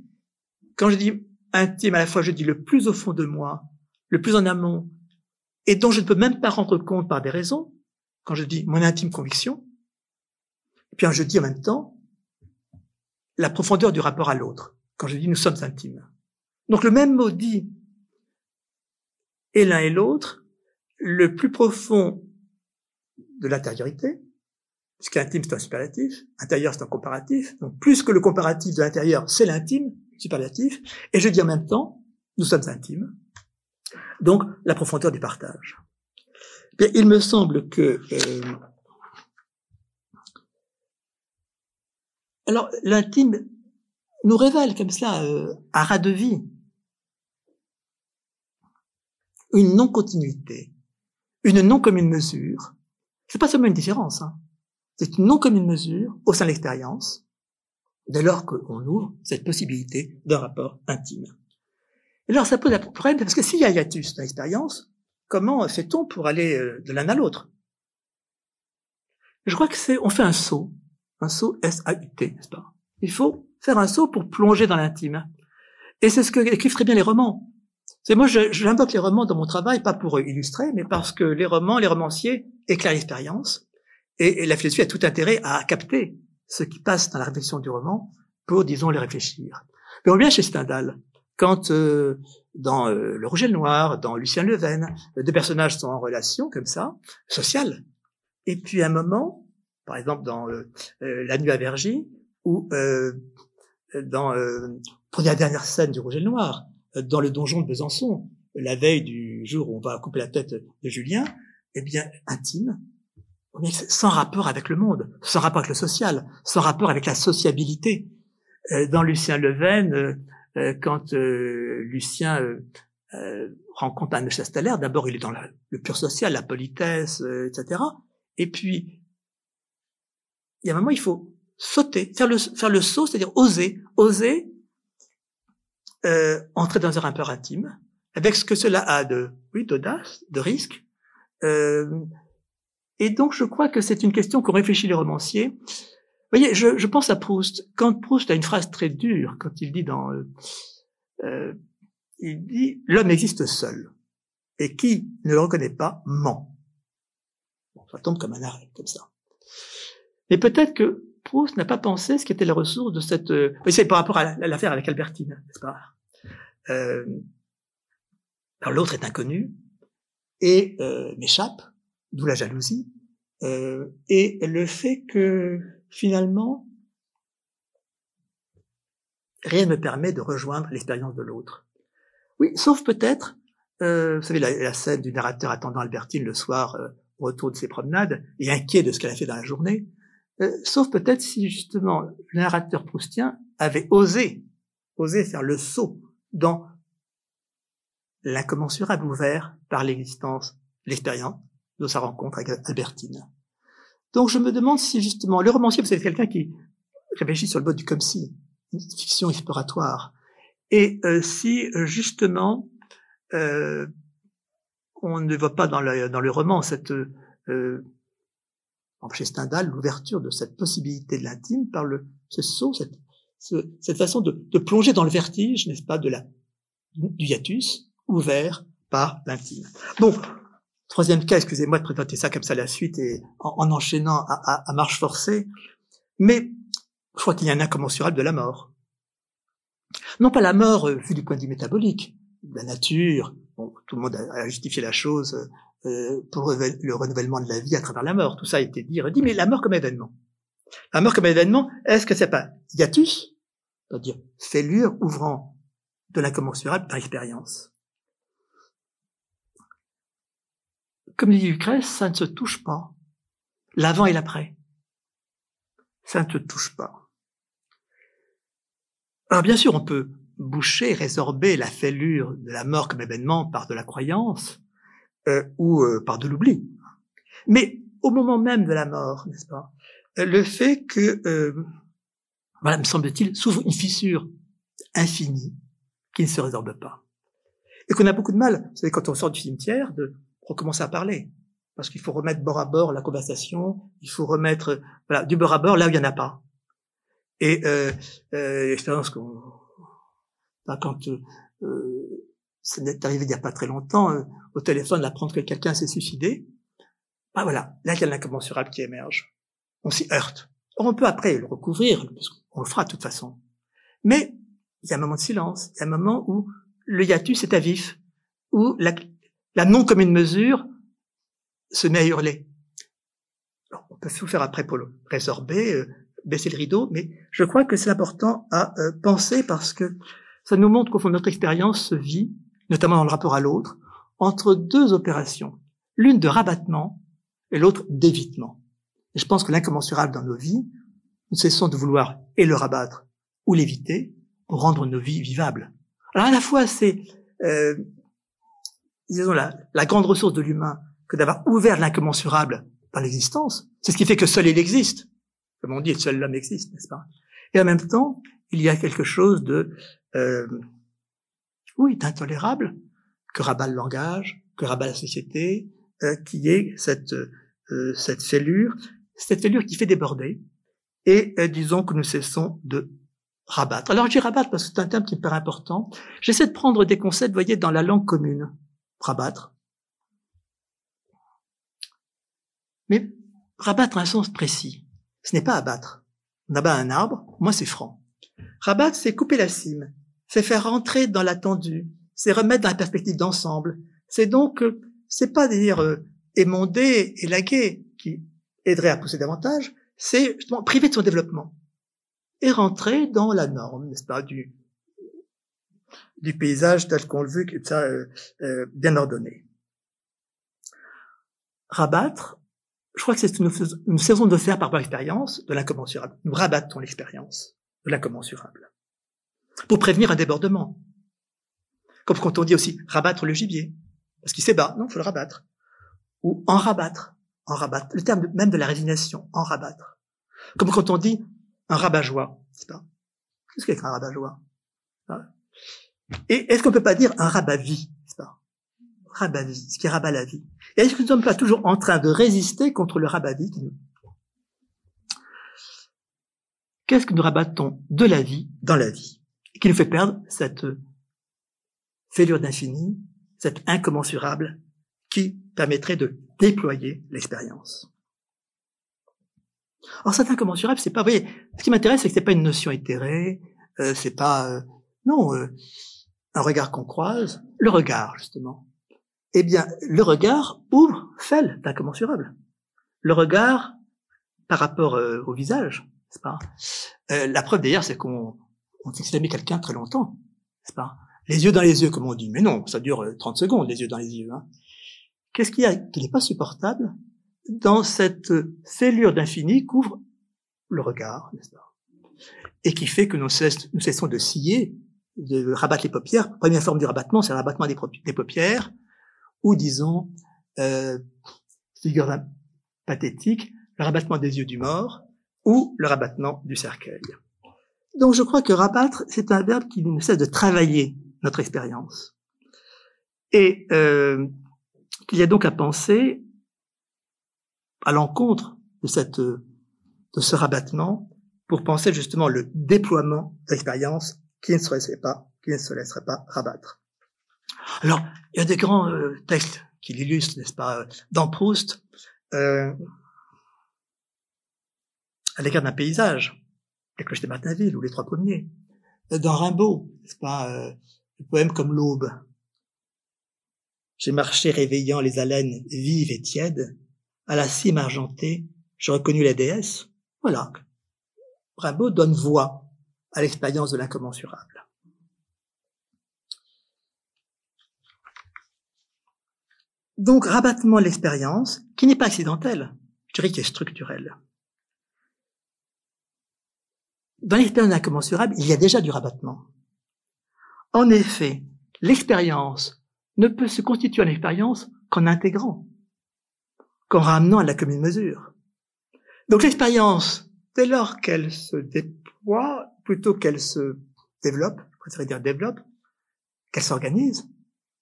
Speaker 2: Quand je dis intime, à la fois je dis le plus au fond de moi, le plus en amont, et dont je ne peux même pas rendre compte par des raisons. Quand je dis mon intime conviction, et puis je dis en même temps la profondeur du rapport à l'autre. Quand je dis nous sommes intimes. Donc le même mot dit et l'un et l'autre, le plus profond de l'intériorité, puisqu'intime c'est un superlatif, intérieur c'est un comparatif, donc plus que le comparatif de l'intérieur, c'est l'intime, superlatif, et je dis en même temps, nous sommes intimes, donc la profondeur du partage. il me semble que euh, alors l'intime nous révèle comme cela euh, à ras de vie une non-continuité, une non-commune mesure. C'est pas seulement une différence, hein. c'est une non-commune mesure au sein de l'expérience, dès lors qu'on ouvre cette possibilité d'un rapport intime. Et alors ça pose un problème, parce que s'il y a hiatus dans l'expérience, comment fait-on pour aller euh, de l'un à l'autre? Je crois que c'est, on fait un saut, un saut S-A-U-T, n'est-ce pas? Il faut faire un saut pour plonger dans l'intime. Et c'est ce que écrivent très bien les romans. C'est moi, j'invoque les romans dans mon travail, pas pour illustrer, mais parce que les romans, les romanciers éclairent l'expérience, et, la philosophie a tout intérêt à capter ce qui passe dans la réflexion du roman pour, disons, les réfléchir. Mais on vient chez Stendhal, quand euh, dans euh, Le Rouge et le Noir, dans Lucien Leven, deux personnages sont en relation comme ça, sociale, et puis à un moment, par exemple dans euh, La Nuit à Vergy, ou dans pour la dernière scène du Rouge et le Noir, dans le donjon de Besançon, la veille du jour où on va couper la tête de Julien, eh bien, intime, sans rapport avec le monde, sans rapport avec le social, sans rapport avec la sociabilité. Euh, dans Lucien Leven, euh, euh, quand Lucien rencontre Anne Chasteller, d'abord il est dans le pur social, la politesse, etc. Et puis, il y a un moment, il faut sauter, faire le, faire le saut, c'est-à-dire oser, oser euh, entrer dans un rapport intime, avec ce que cela a de, oui, d'audace, de risque. Euh, et donc, je crois que c'est une question qu'ont réfléchi les romanciers. Vous voyez, je, je, pense à Proust. Quand Proust a une phrase très dure, quand il dit dans, euh, euh il dit, l'homme existe seul, et qui ne le reconnaît pas ment. Bon, ça tombe comme un arrêt, comme ça. Mais peut-être que N'a pas pensé ce qui était la ressource de cette... Euh, c'est par rapport à l'affaire avec Albertine, n'est-ce pas? Euh, l'autre est inconnu et euh, m'échappe, d'où la jalousie, euh, et le fait que finalement, rien ne me permet de rejoindre l'expérience de l'autre. Oui, sauf peut-être, vous savez, la, la, scène du narrateur attendant Albertine le soir au retour de ses promenades et inquiet de ce qu'elle a fait dans la journée, euh, sauf peut-être si justement le narrateur proustien avait osé, osé faire le saut dans l'incommensurable ouvert par l'existence, l'expérience de sa rencontre avec Albertine. Donc je me demande si justement le romancier, c'est quelqu'un qui réfléchit sur le mode du comme si, une fiction exploratoire, et euh, si justement euh, on ne voit pas dans le, dans le roman cette, euh, chez Stendhal, l'ouverture de cette possibilité de l'intime par le, ce saut, cette, cette façon de, de, plonger dans le vertige, n'est-ce pas, de la, du hiatus, ouvert par l'intime. Bon, troisième cas, excusez-moi de présenter ça comme ça la suite et en, enchaînant à, à, à, marche forcée, mais je crois qu'il y a un incommensurable de la mort. Non pas la mort euh, vue du point de vue métabolique, la nature, bon, tout le monde a, justifié la chose euh, pour le renouvellement de la vie à travers la mort. Tout ça a été dit, redit, mais la mort comme événement. La mort comme événement, est-ce que c'est pas hiatus, c'est-à-dire fêlure ouvrant de l'incommensurable par expérience Comme dit Lucrèce, ça ne se touche pas. L'avant et l'après. Ça ne se touche pas. Alors bien sûr, on peut boucher, résorber la fêlure de la mort comme événement par de la croyance euh, ou euh, par de l'oubli. Mais au moment même de la mort, n'est-ce pas, euh, le fait que, voilà, me semble-t-il, s'ouvre une fissure infinie qui ne se résorbe pas. Et qu'on a beaucoup de mal, vous savez, quand on sort du cimetière, de recommencer à parler. Parce qu'il faut remettre bord à bord la conversation, il faut remettre voilà, du bord à bord là où il n'y en a pas. Et euh, euh, l'expérience qu'on quand euh, euh, ça m'est arrivé il n'y a pas très longtemps, euh, au téléphone, d'apprendre que quelqu'un s'est suicidé, bah voilà, là il y a l'incommensurable qui émerge. On s'y heurte. on peut après le recouvrir, parce qu'on le fera de toute façon. Mais il y a un moment de silence, il y a un moment où le hiatus est à vif, où la, la non commune mesure se met à hurler. On peut tout faire après pour le résorber, euh, baisser le rideau, mais je crois que c'est important à penser parce que ça nous montre qu'au fond, notre expérience se vit, notamment dans le rapport à l'autre, entre deux opérations. L'une de rabattement et l'autre d'évitement. Et je pense que l'incommensurable dans nos vies, nous cessons de vouloir et le rabattre ou l'éviter pour rendre nos vies vivables. Alors à la fois, c'est, euh, disons, la, la grande ressource de l'humain que d'avoir ouvert l'incommensurable dans l'existence. C'est ce qui fait que seul il existe. Comme on dit, seul l'homme existe, n'est-ce pas? Et en même temps, il y a quelque chose de euh, oui, d'intolérable que rabat le langage, que rabat la société, euh, qui est cette euh, cette fêlure, cette fêlure qui fait déborder, et euh, disons que nous cessons de rabattre. Alors je dis rabattre parce que c'est un terme qui me paraît important. J'essaie de prendre des concepts, vous voyez, dans la langue commune. Rabattre. Mais rabattre a un sens précis. Ce n'est pas abattre. On abat un arbre, moi c'est franc. Rabattre, c'est couper la cime, c'est faire rentrer dans l'attendu, c'est remettre dans la perspective d'ensemble. C'est donc, euh, c'est pas dire euh, émonder, élaguer qui aiderait à pousser davantage, c'est justement priver de son développement et rentrer dans la norme, n'est-ce pas, du, du paysage tel qu'on le veut, ça, euh, euh, bien ordonné. Rabattre, je crois que c'est ce que nous, faisons de faire par expérience de l'incommensurable. Nous rabattons l'expérience de l'incommensurable pour prévenir un débordement. Comme quand on dit aussi rabattre le gibier, parce qu'il s'ébat, non, faut le rabattre. Ou en rabattre, en rabattre. Le terme même de la résignation, en rabattre. Comme quand on dit un rabat-joie, c'est pas? Qu'est-ce qu'est un rabat-joie Et est-ce qu'on peut pas dire un rabat-vie, c'est pas? Rabat-vie, ce qui rabat la vie. Et est-ce que nous ne sommes pas toujours en train de résister contre le rabat-vie Qu'est-ce que nous rabattons de la vie dans la vie? Qui nous fait perdre cette fêlure d'infini, cette incommensurable qui permettrait de déployer l'expérience. Alors cet incommensurable, c'est pas, vous voyez, ce qui m'intéresse, c'est que c'est pas une notion éthérée, euh, c'est pas, euh, non, euh, un regard qu'on croise, le regard justement. Eh bien, le regard ouvre celle d'incommensurable. Le regard par rapport au visage, c'est pas? la preuve d'ailleurs, c'est qu'on on aimé quelqu'un très longtemps, n'est-ce pas? Les yeux dans les yeux, comme on dit. Mais non, ça dure 30 euh, secondes, les yeux dans les yeux. Hein. Qu'est-ce qu'il y a qui n'est pas supportable dans cette fêlure d'infini qu'ouvre le regard, n'est-ce pas? Et qui fait que nous, cessons de scier, de rabattre les paupières. Première forme du rabattement, c'est le rabattement des, paupières, ou disons, euh, figure pathétique, le rabattement des yeux du mort, ou le rabattement du cercueil. Donc je crois que rabattre, c'est un verbe qui nous cesse de travailler notre expérience. Et euh, qu'il y a donc à penser à l'encontre de cette, de ce rabattement pour penser justement le déploiement d'expériences qui ne se laisserait pas, qui ne se laisserait pas rabattre. Alors, il y a des grands euh, textes qui l'illustrent, n'est-ce pas, dans Proust, euh, à l'égard d'un paysage, les cloches de Martinville ou les trois premiers. Dans Rimbaud, n'est-ce pas, euh, le poème comme l'aube. J'ai marché réveillant les haleines vives et tièdes, à la cime argentée, j'ai reconnu la déesse. Voilà. Rimbaud donne voix à l'expérience de l'incommensurable. Donc, rabattement de l'expérience, qui n'est pas accidentel, je dirais qu'il est structurel. Dans l'expérience incommensurable, il y a déjà du rabattement. En effet, l'expérience ne peut se constituer en expérience qu'en intégrant, qu'en ramenant à la commune mesure. Donc l'expérience, dès lors qu'elle se déploie, plutôt qu'elle se développe, je préférerais dire développe, qu'elle s'organise,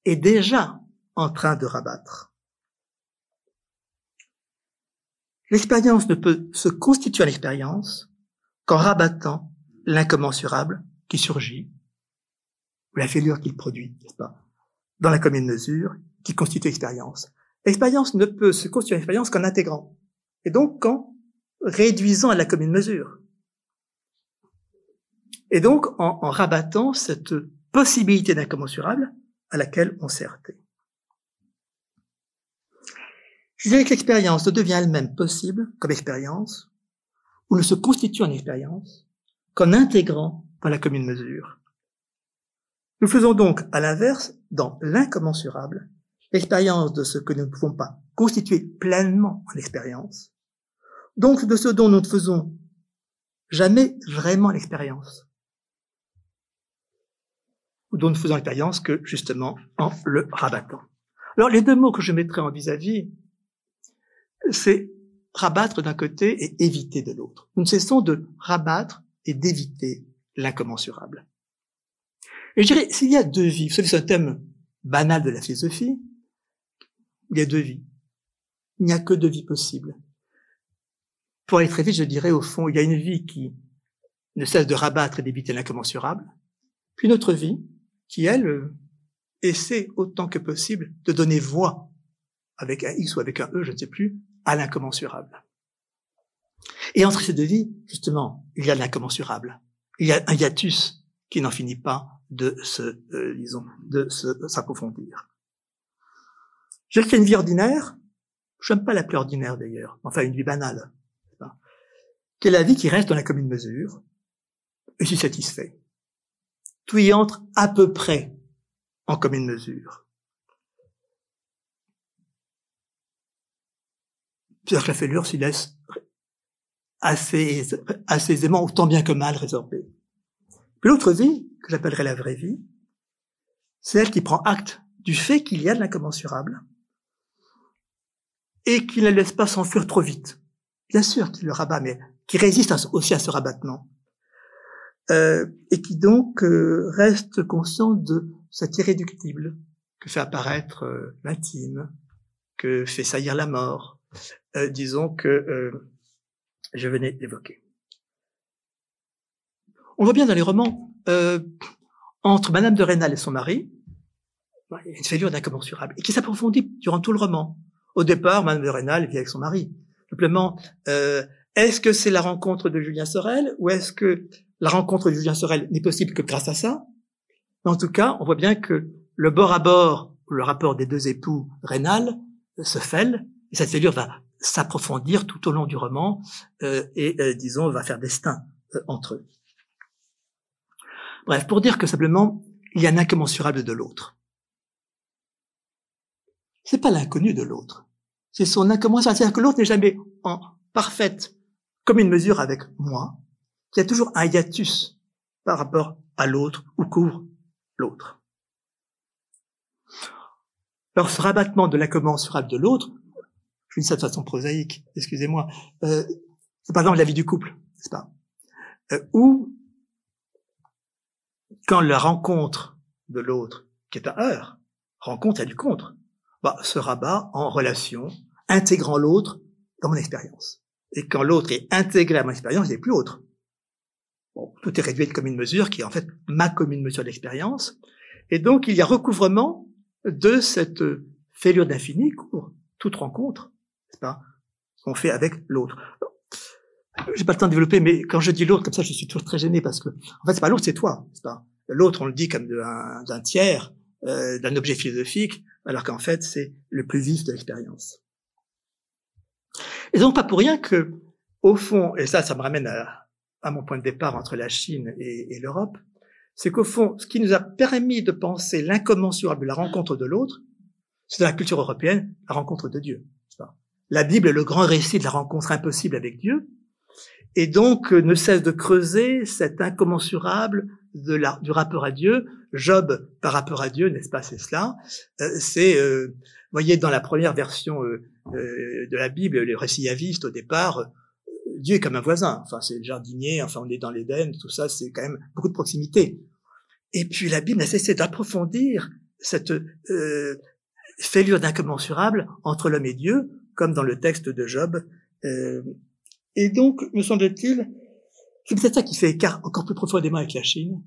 Speaker 2: est déjà en train de rabattre. L'expérience ne peut se constituer à l'expérience qu'en rabattant l'incommensurable qui surgit, ou la fêlure qu'il produit, n'est-ce pas, dans la commune mesure qui constitue l'expérience. L'expérience ne peut se constituer à l'expérience qu'en intégrant, et donc qu'en réduisant à la commune mesure. Et donc en, en rabattant cette possibilité d'incommensurable à laquelle on s'est heurté. Je dirais que l'expérience devient elle-même possible comme expérience, ou ne se constitue en expérience, qu'en intégrant dans la commune mesure. Nous faisons donc, à l'inverse, dans l'incommensurable, l'expérience de ce que nous ne pouvons pas constituer pleinement en expérience, donc de ce dont nous ne faisons jamais vraiment l'expérience, ou dont nous faisons l'expérience que justement en le rabattant. Alors les deux mots que je mettrai en vis-à-vis, -vis, c'est rabattre d'un côté et éviter de l'autre. Nous ne cessons de rabattre et d'éviter l'incommensurable. Et je dirais, s'il y a deux vies, c'est un thème banal de la philosophie, il y a deux vies. Il n'y a que deux vies possibles. Pour aller très vite, je dirais, au fond, il y a une vie qui ne cesse de rabattre et d'éviter l'incommensurable, puis une autre vie qui, elle, essaie autant que possible de donner voix avec un X ou avec un E, je ne sais plus, à l'incommensurable. Et entre ces deux vies, justement, il y a l'incommensurable. Il y a un hiatus qui n'en finit pas de se, euh, disons, de s'approfondir. J'ai fait une vie ordinaire, j'aime pas l'appeler ordinaire d'ailleurs, enfin une vie banale, qui est la vie qui reste dans la commune mesure, et suis satisfait. Tout y entre à peu près en commune mesure. La fêlure s'y laisse assez, assez aisément, autant bien que mal résorbée. Puis l'autre vie, que j'appellerais la vraie vie, c'est elle qui prend acte du fait qu'il y a de l'incommensurable et qui ne laisse pas s'enfuir trop vite. Bien sûr qu'il le rabat, mais qui résiste aussi à ce rabattement. Euh, et qui donc euh, reste conscient de cet irréductible que fait apparaître euh, l'intime, que fait saillir la mort, euh, disons que euh, je venais d'évoquer. On voit bien dans les romans, euh, entre Madame de Rênal et son mari, une fêlure d'incommensurable, et qui s'approfondit durant tout le roman. Au départ, Madame de Rênal vit avec son mari. Simplement, est-ce que c'est la rencontre de Julien Sorel, ou est-ce que la rencontre de Julien Sorel n'est possible que grâce à ça? En tout cas, on voit bien que le bord à bord, le rapport des deux époux Rênal, se fêle, et cette fêlure va s'approfondir tout au long du roman euh, et, euh, disons, va faire destin euh, entre eux. Bref, pour dire que simplement, il y a un incommensurable de l'autre. C'est pas l'inconnu de l'autre. C'est son incommensurable. C'est-à-dire que l'autre n'est jamais en parfaite comme une mesure avec moi. Il y a toujours un hiatus par rapport à l'autre ou couvre l'autre. Alors ce rabattement de l'incommensurable de l'autre ça de façon prosaïque, excusez-moi, euh, par exemple la vie du couple, n'est-ce pas? Euh, Ou quand la rencontre de l'autre, qui est un heure, rencontre, a du contre. bah, se rabat en relation, intégrant l'autre dans mon expérience. Et quand l'autre est intégré à mon expérience, il n'est plus autre. Bon, tout est réduit comme une mesure qui est en fait ma commune mesure d'expérience. Et donc, il y a recouvrement de cette fêlure d'infini court toute rencontre, c'est pas, qu'on fait avec l'autre. J'ai pas le temps de développer, mais quand je dis l'autre comme ça, je suis toujours très gêné parce que, en fait, c'est pas l'autre, c'est toi, c'est pas. L'autre, on le dit comme d'un tiers, euh, d'un objet philosophique, alors qu'en fait, c'est le plus vif de l'expérience. Et donc, pas pour rien que, au fond, et ça, ça me ramène à, à mon point de départ entre la Chine et, et l'Europe, c'est qu'au fond, ce qui nous a permis de penser l'incommensurable, la rencontre de l'autre, c'est dans la culture européenne, la rencontre de Dieu. La Bible est le grand récit de la rencontre impossible avec Dieu, et donc euh, ne cesse de creuser cet incommensurable du rapport à Dieu. Job par rapport à Dieu, n'est-ce pas, c'est cela. Euh, c'est, euh, voyez, dans la première version euh, de la Bible, le récit yaviste au départ, Dieu est comme un voisin. Enfin, c'est le jardinier. Enfin, on est dans l'Éden. Tout ça, c'est quand même beaucoup de proximité. Et puis la Bible n'a cessé d'approfondir cette fêlure d'incommensurable entre l'homme et Dieu, comme dans le texte de Job. Euh, et donc, me semble-t-il, c'est peut-être ça qui fait écart encore plus profondément avec la Chine,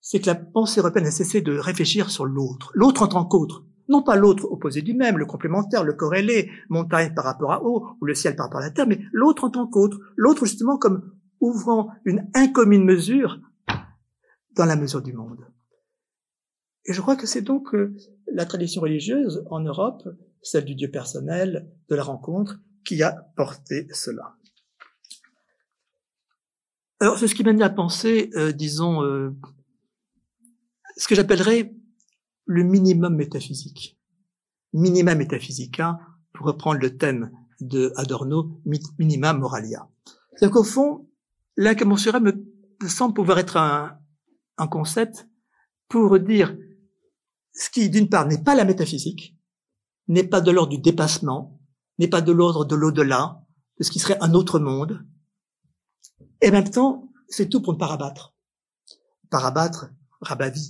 Speaker 2: c'est que la pensée européenne a cessé de réfléchir sur l'autre, l'autre en tant qu'autre, non pas l'autre opposé du même, le complémentaire, le corrélé, montagne par rapport à eau, ou le ciel par rapport à la terre, mais l'autre en tant qu'autre, l'autre justement comme ouvrant une incommune mesure dans la mesure du monde. Et je crois que c'est donc euh, la tradition religieuse en Europe, celle du Dieu personnel, de la rencontre, qui a porté cela. Alors, c'est ce qui m'a à penser, euh, disons, euh, ce que j'appellerais le minimum métaphysique. Minima métaphysica, pour reprendre le thème de Adorno, minima moralia. C'est-à-dire qu'au fond, l'incommensurable me semble pouvoir être un, un concept pour dire ce qui, d'une part, n'est pas la métaphysique, n'est pas de l'ordre du dépassement, n'est pas de l'ordre de l'au-delà, de ce qui serait un autre monde. Et en même temps, c'est tout pour ne pas rabattre. Pas rabattre,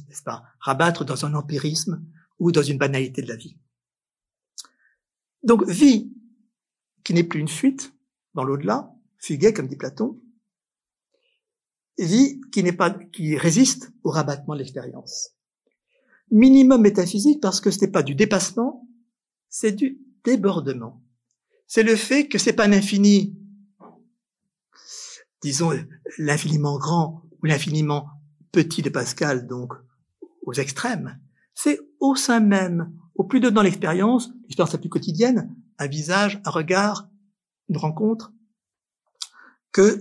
Speaker 2: n'est-ce pas? Rabattre dans un empirisme ou dans une banalité de la vie. Donc, vie qui n'est plus une fuite dans l'au-delà, fuguet, comme dit Platon, vie qui n'est pas, qui résiste au rabattement de l'expérience minimum métaphysique parce que ce n'est pas du dépassement, c'est du débordement. C'est le fait que c'est pas l'infini, disons l'infiniment grand ou l'infiniment petit de Pascal, donc aux extrêmes. C'est au sein même, au plus dedans l'expérience, l'expérience la plus quotidienne, un visage, un regard, une rencontre, que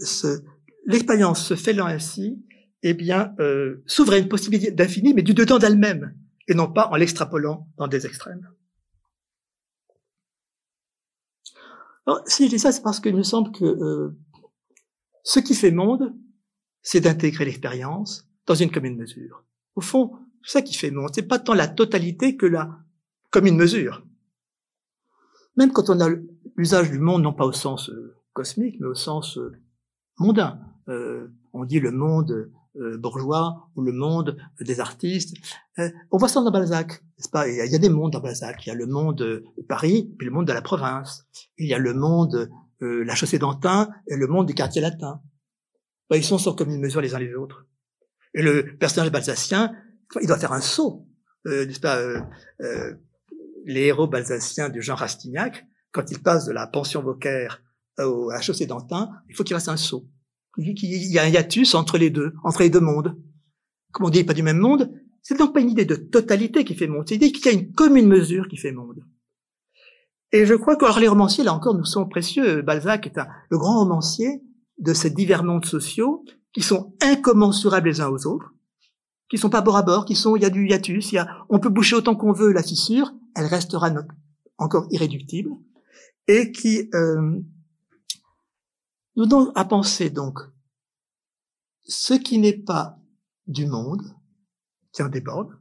Speaker 2: l'expérience se fait ainsi eh bien, euh, s'ouvre à une possibilité d'infini, mais du dedans d'elle-même, et non pas en l'extrapolant dans des extrêmes. Alors, si je dis ça, c'est parce qu'il me semble que euh, ce qui fait monde, c'est d'intégrer l'expérience dans une commune mesure. Au fond, c'est ça qui fait monde. C'est pas tant la totalité que la commune mesure. Même quand on a l'usage du monde, non pas au sens euh, cosmique, mais au sens euh, mondain. on dit le monde bourgeois ou le monde des artistes. Euh, on voit ça dans Balzac, n'est-ce pas? Il y, a, des mondes dans Balzac. Il y a le monde de Paris, puis le monde de la province. Il y a le monde, euh, la chaussée d'Antin et le monde du quartier latin. Ben, ils sont sur comme une mesure les uns les autres. Et le personnage balzacien, il doit faire un saut, n'est-ce pas Les héros balzaciens du genre Rastignac, quand ils passent de la pension Beaucaire à la chaussée d'Antin, il faut qu'il fasse un saut. Il y a un hiatus entre les deux, entre les deux mondes. Comme on dit, pas du même monde. C'est donc pas une idée de totalité qui fait monde. C'est l'idée qu'il y a une commune mesure qui fait monde. Et je crois que alors, les romanciers, là encore, nous sont précieux. Balzac est le grand romancier de ces divers mondes sociaux qui sont incommensurables les uns aux autres, qui sont pas bord à bord, qui sont, il y a du hiatus, il y a, on peut boucher autant qu'on veut la fissure, elle restera encore irréductible, et qui, euh, nous donnons à penser donc ce qui n'est pas du monde, qui en déborde,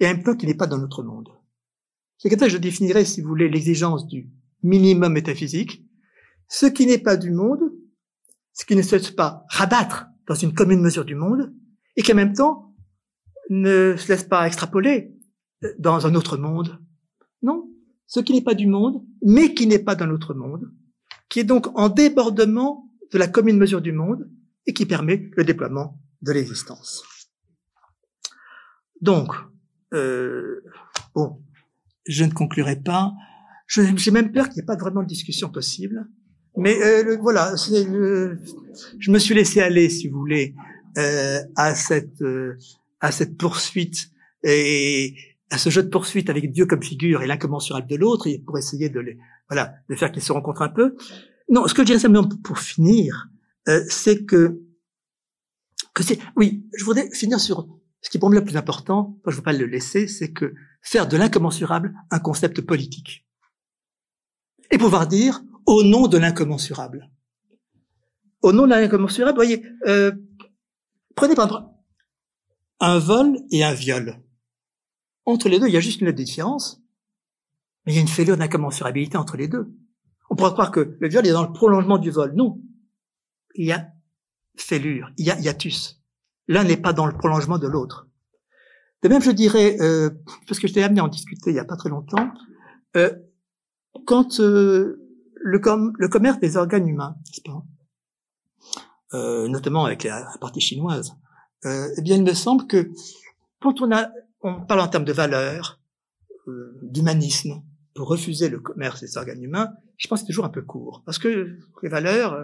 Speaker 2: et même temps qui n'est pas dans notre monde. C'est comme ça que je définirais, si vous voulez, l'exigence du minimum métaphysique. Ce qui n'est pas du monde, ce qui ne se laisse pas rabattre dans une commune mesure du monde, et qui en même temps ne se laisse pas extrapoler dans un autre monde, Non, ce qui n'est pas du monde, mais qui n'est pas d'un autre monde, qui est donc en débordement de la commune mesure du monde et qui permet le déploiement de l'existence. Donc, euh, bon, je ne conclurai pas. J'ai même peur qu'il n'y ait pas vraiment de discussion possible. Mais euh, voilà, je me suis laissé aller, si vous voulez, euh, à cette euh, à cette poursuite et à ce jeu de poursuite avec Dieu comme figure et l'incommensurable de l'autre, pour essayer de les voilà de faire qu'ils se rencontrent un peu. Non, ce que je dirais simplement pour finir, euh, c'est que que c'est oui, je voudrais finir sur ce qui est pour moi le plus important, je ne veux pas le laisser, c'est que faire de l'incommensurable un concept politique. Et pouvoir dire au nom de l'incommensurable. Au nom de l'incommensurable, voyez, euh, prenez par exemple un vol et un viol. Entre les deux, il y a juste une différence, mais il y a une fêlure d'incommensurabilité entre les deux. On pourrait croire que le viol est dans le prolongement du vol. Non. Il y a fêlure, il y a hiatus. L'un n'est pas dans le prolongement de l'autre. De même, je dirais, euh, parce que je t'ai amené à en discuter il n'y a pas très longtemps, euh, quand euh, le, le, commerce des organes humains, pas, euh, notamment avec la, partie chinoise, euh, eh bien, il me semble que quand on a, on parle en termes de valeurs, euh, d'humanisme, refuser le commerce des organes humains, je pense que c'est toujours un peu court, parce que les valeurs,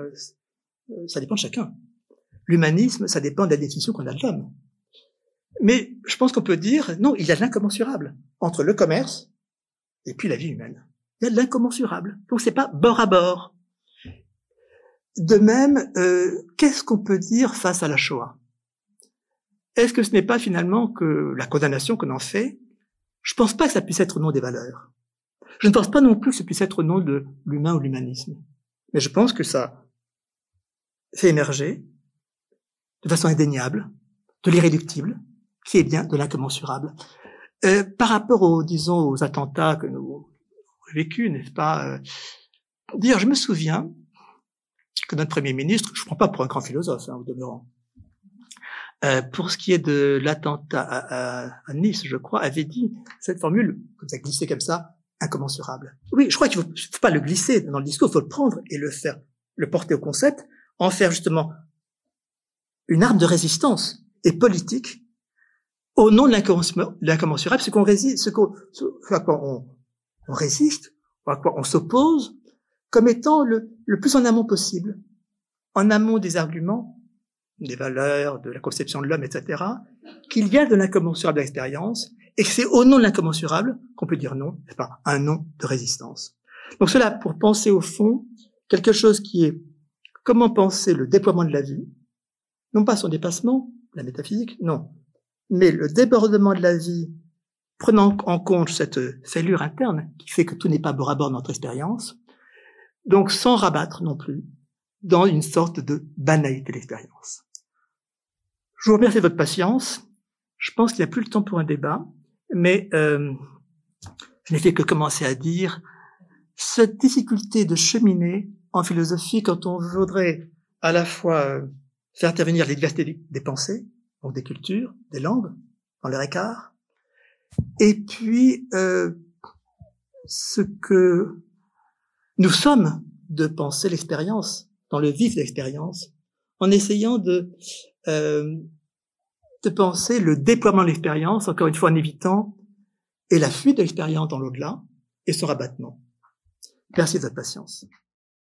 Speaker 2: ça dépend de chacun. L'humanisme, ça dépend de la définition qu'on a de l'homme. Mais je pense qu'on peut dire, non, il y a l'incommensurable entre le commerce et puis la vie humaine. Il y a de l'incommensurable. Donc c'est pas bord à bord. De même, euh, qu'est-ce qu'on peut dire face à la Shoah? Est-ce que ce n'est pas finalement que la condamnation qu'on en fait? Je pense pas que ça puisse être au nom des valeurs. Je ne pense pas non plus que ça puisse être au nom de l'humain ou l'humanisme. Mais je pense que ça fait émerger de façon indéniable, de l'irréductible, qui est bien de l'incommensurable. Euh, par rapport aux, disons, aux attentats que nous avons vécus, n'est-ce pas euh, Dire, je me souviens que notre premier ministre, je ne prends pas pour un grand philosophe, hein, au demeurant, euh, pour ce qui est de l'attentat à, à, Nice, je crois, avait dit cette formule, comme ça glissé comme ça, incommensurable. Oui, je crois qu'il ne faut, pas le glisser dans le discours, il faut le prendre et le faire, le porter au concept, en faire justement une arme de résistance et politique au nom de l'incommensurable, ce qu'on résiste, ce, à quoi on, on, résiste, à quoi on s'oppose, comme étant le, le plus en amont possible, en amont des arguments, des valeurs, de la conception de l'homme, etc., qu'il y a de l'incommensurable expérience, et c'est au nom de l'incommensurable qu'on peut dire non, c'est pas un nom de résistance. Donc cela pour penser au fond quelque chose qui est comment penser le déploiement de la vie, non pas son dépassement, la métaphysique, non, mais le débordement de la vie, prenant en compte cette fêlure interne qui fait que tout n'est pas bord à bord de notre expérience, donc sans rabattre non plus dans une sorte de banalité de l'expérience. Je vous remercie de votre patience. Je pense qu'il n'y a plus le temps pour un débat, mais euh, je n'ai fait que commencer à dire cette difficulté de cheminer en philosophie quand on voudrait à la fois euh, faire intervenir les diversités des pensées, donc des cultures, des langues, dans leur écart, et puis euh, ce que nous sommes de penser l'expérience, dans le vif de l'expérience, en essayant de, euh, de penser le déploiement de l'expérience, encore une fois en évitant, et la fuite de l'expérience dans l'au-delà, et son rabattement. Merci de votre patience.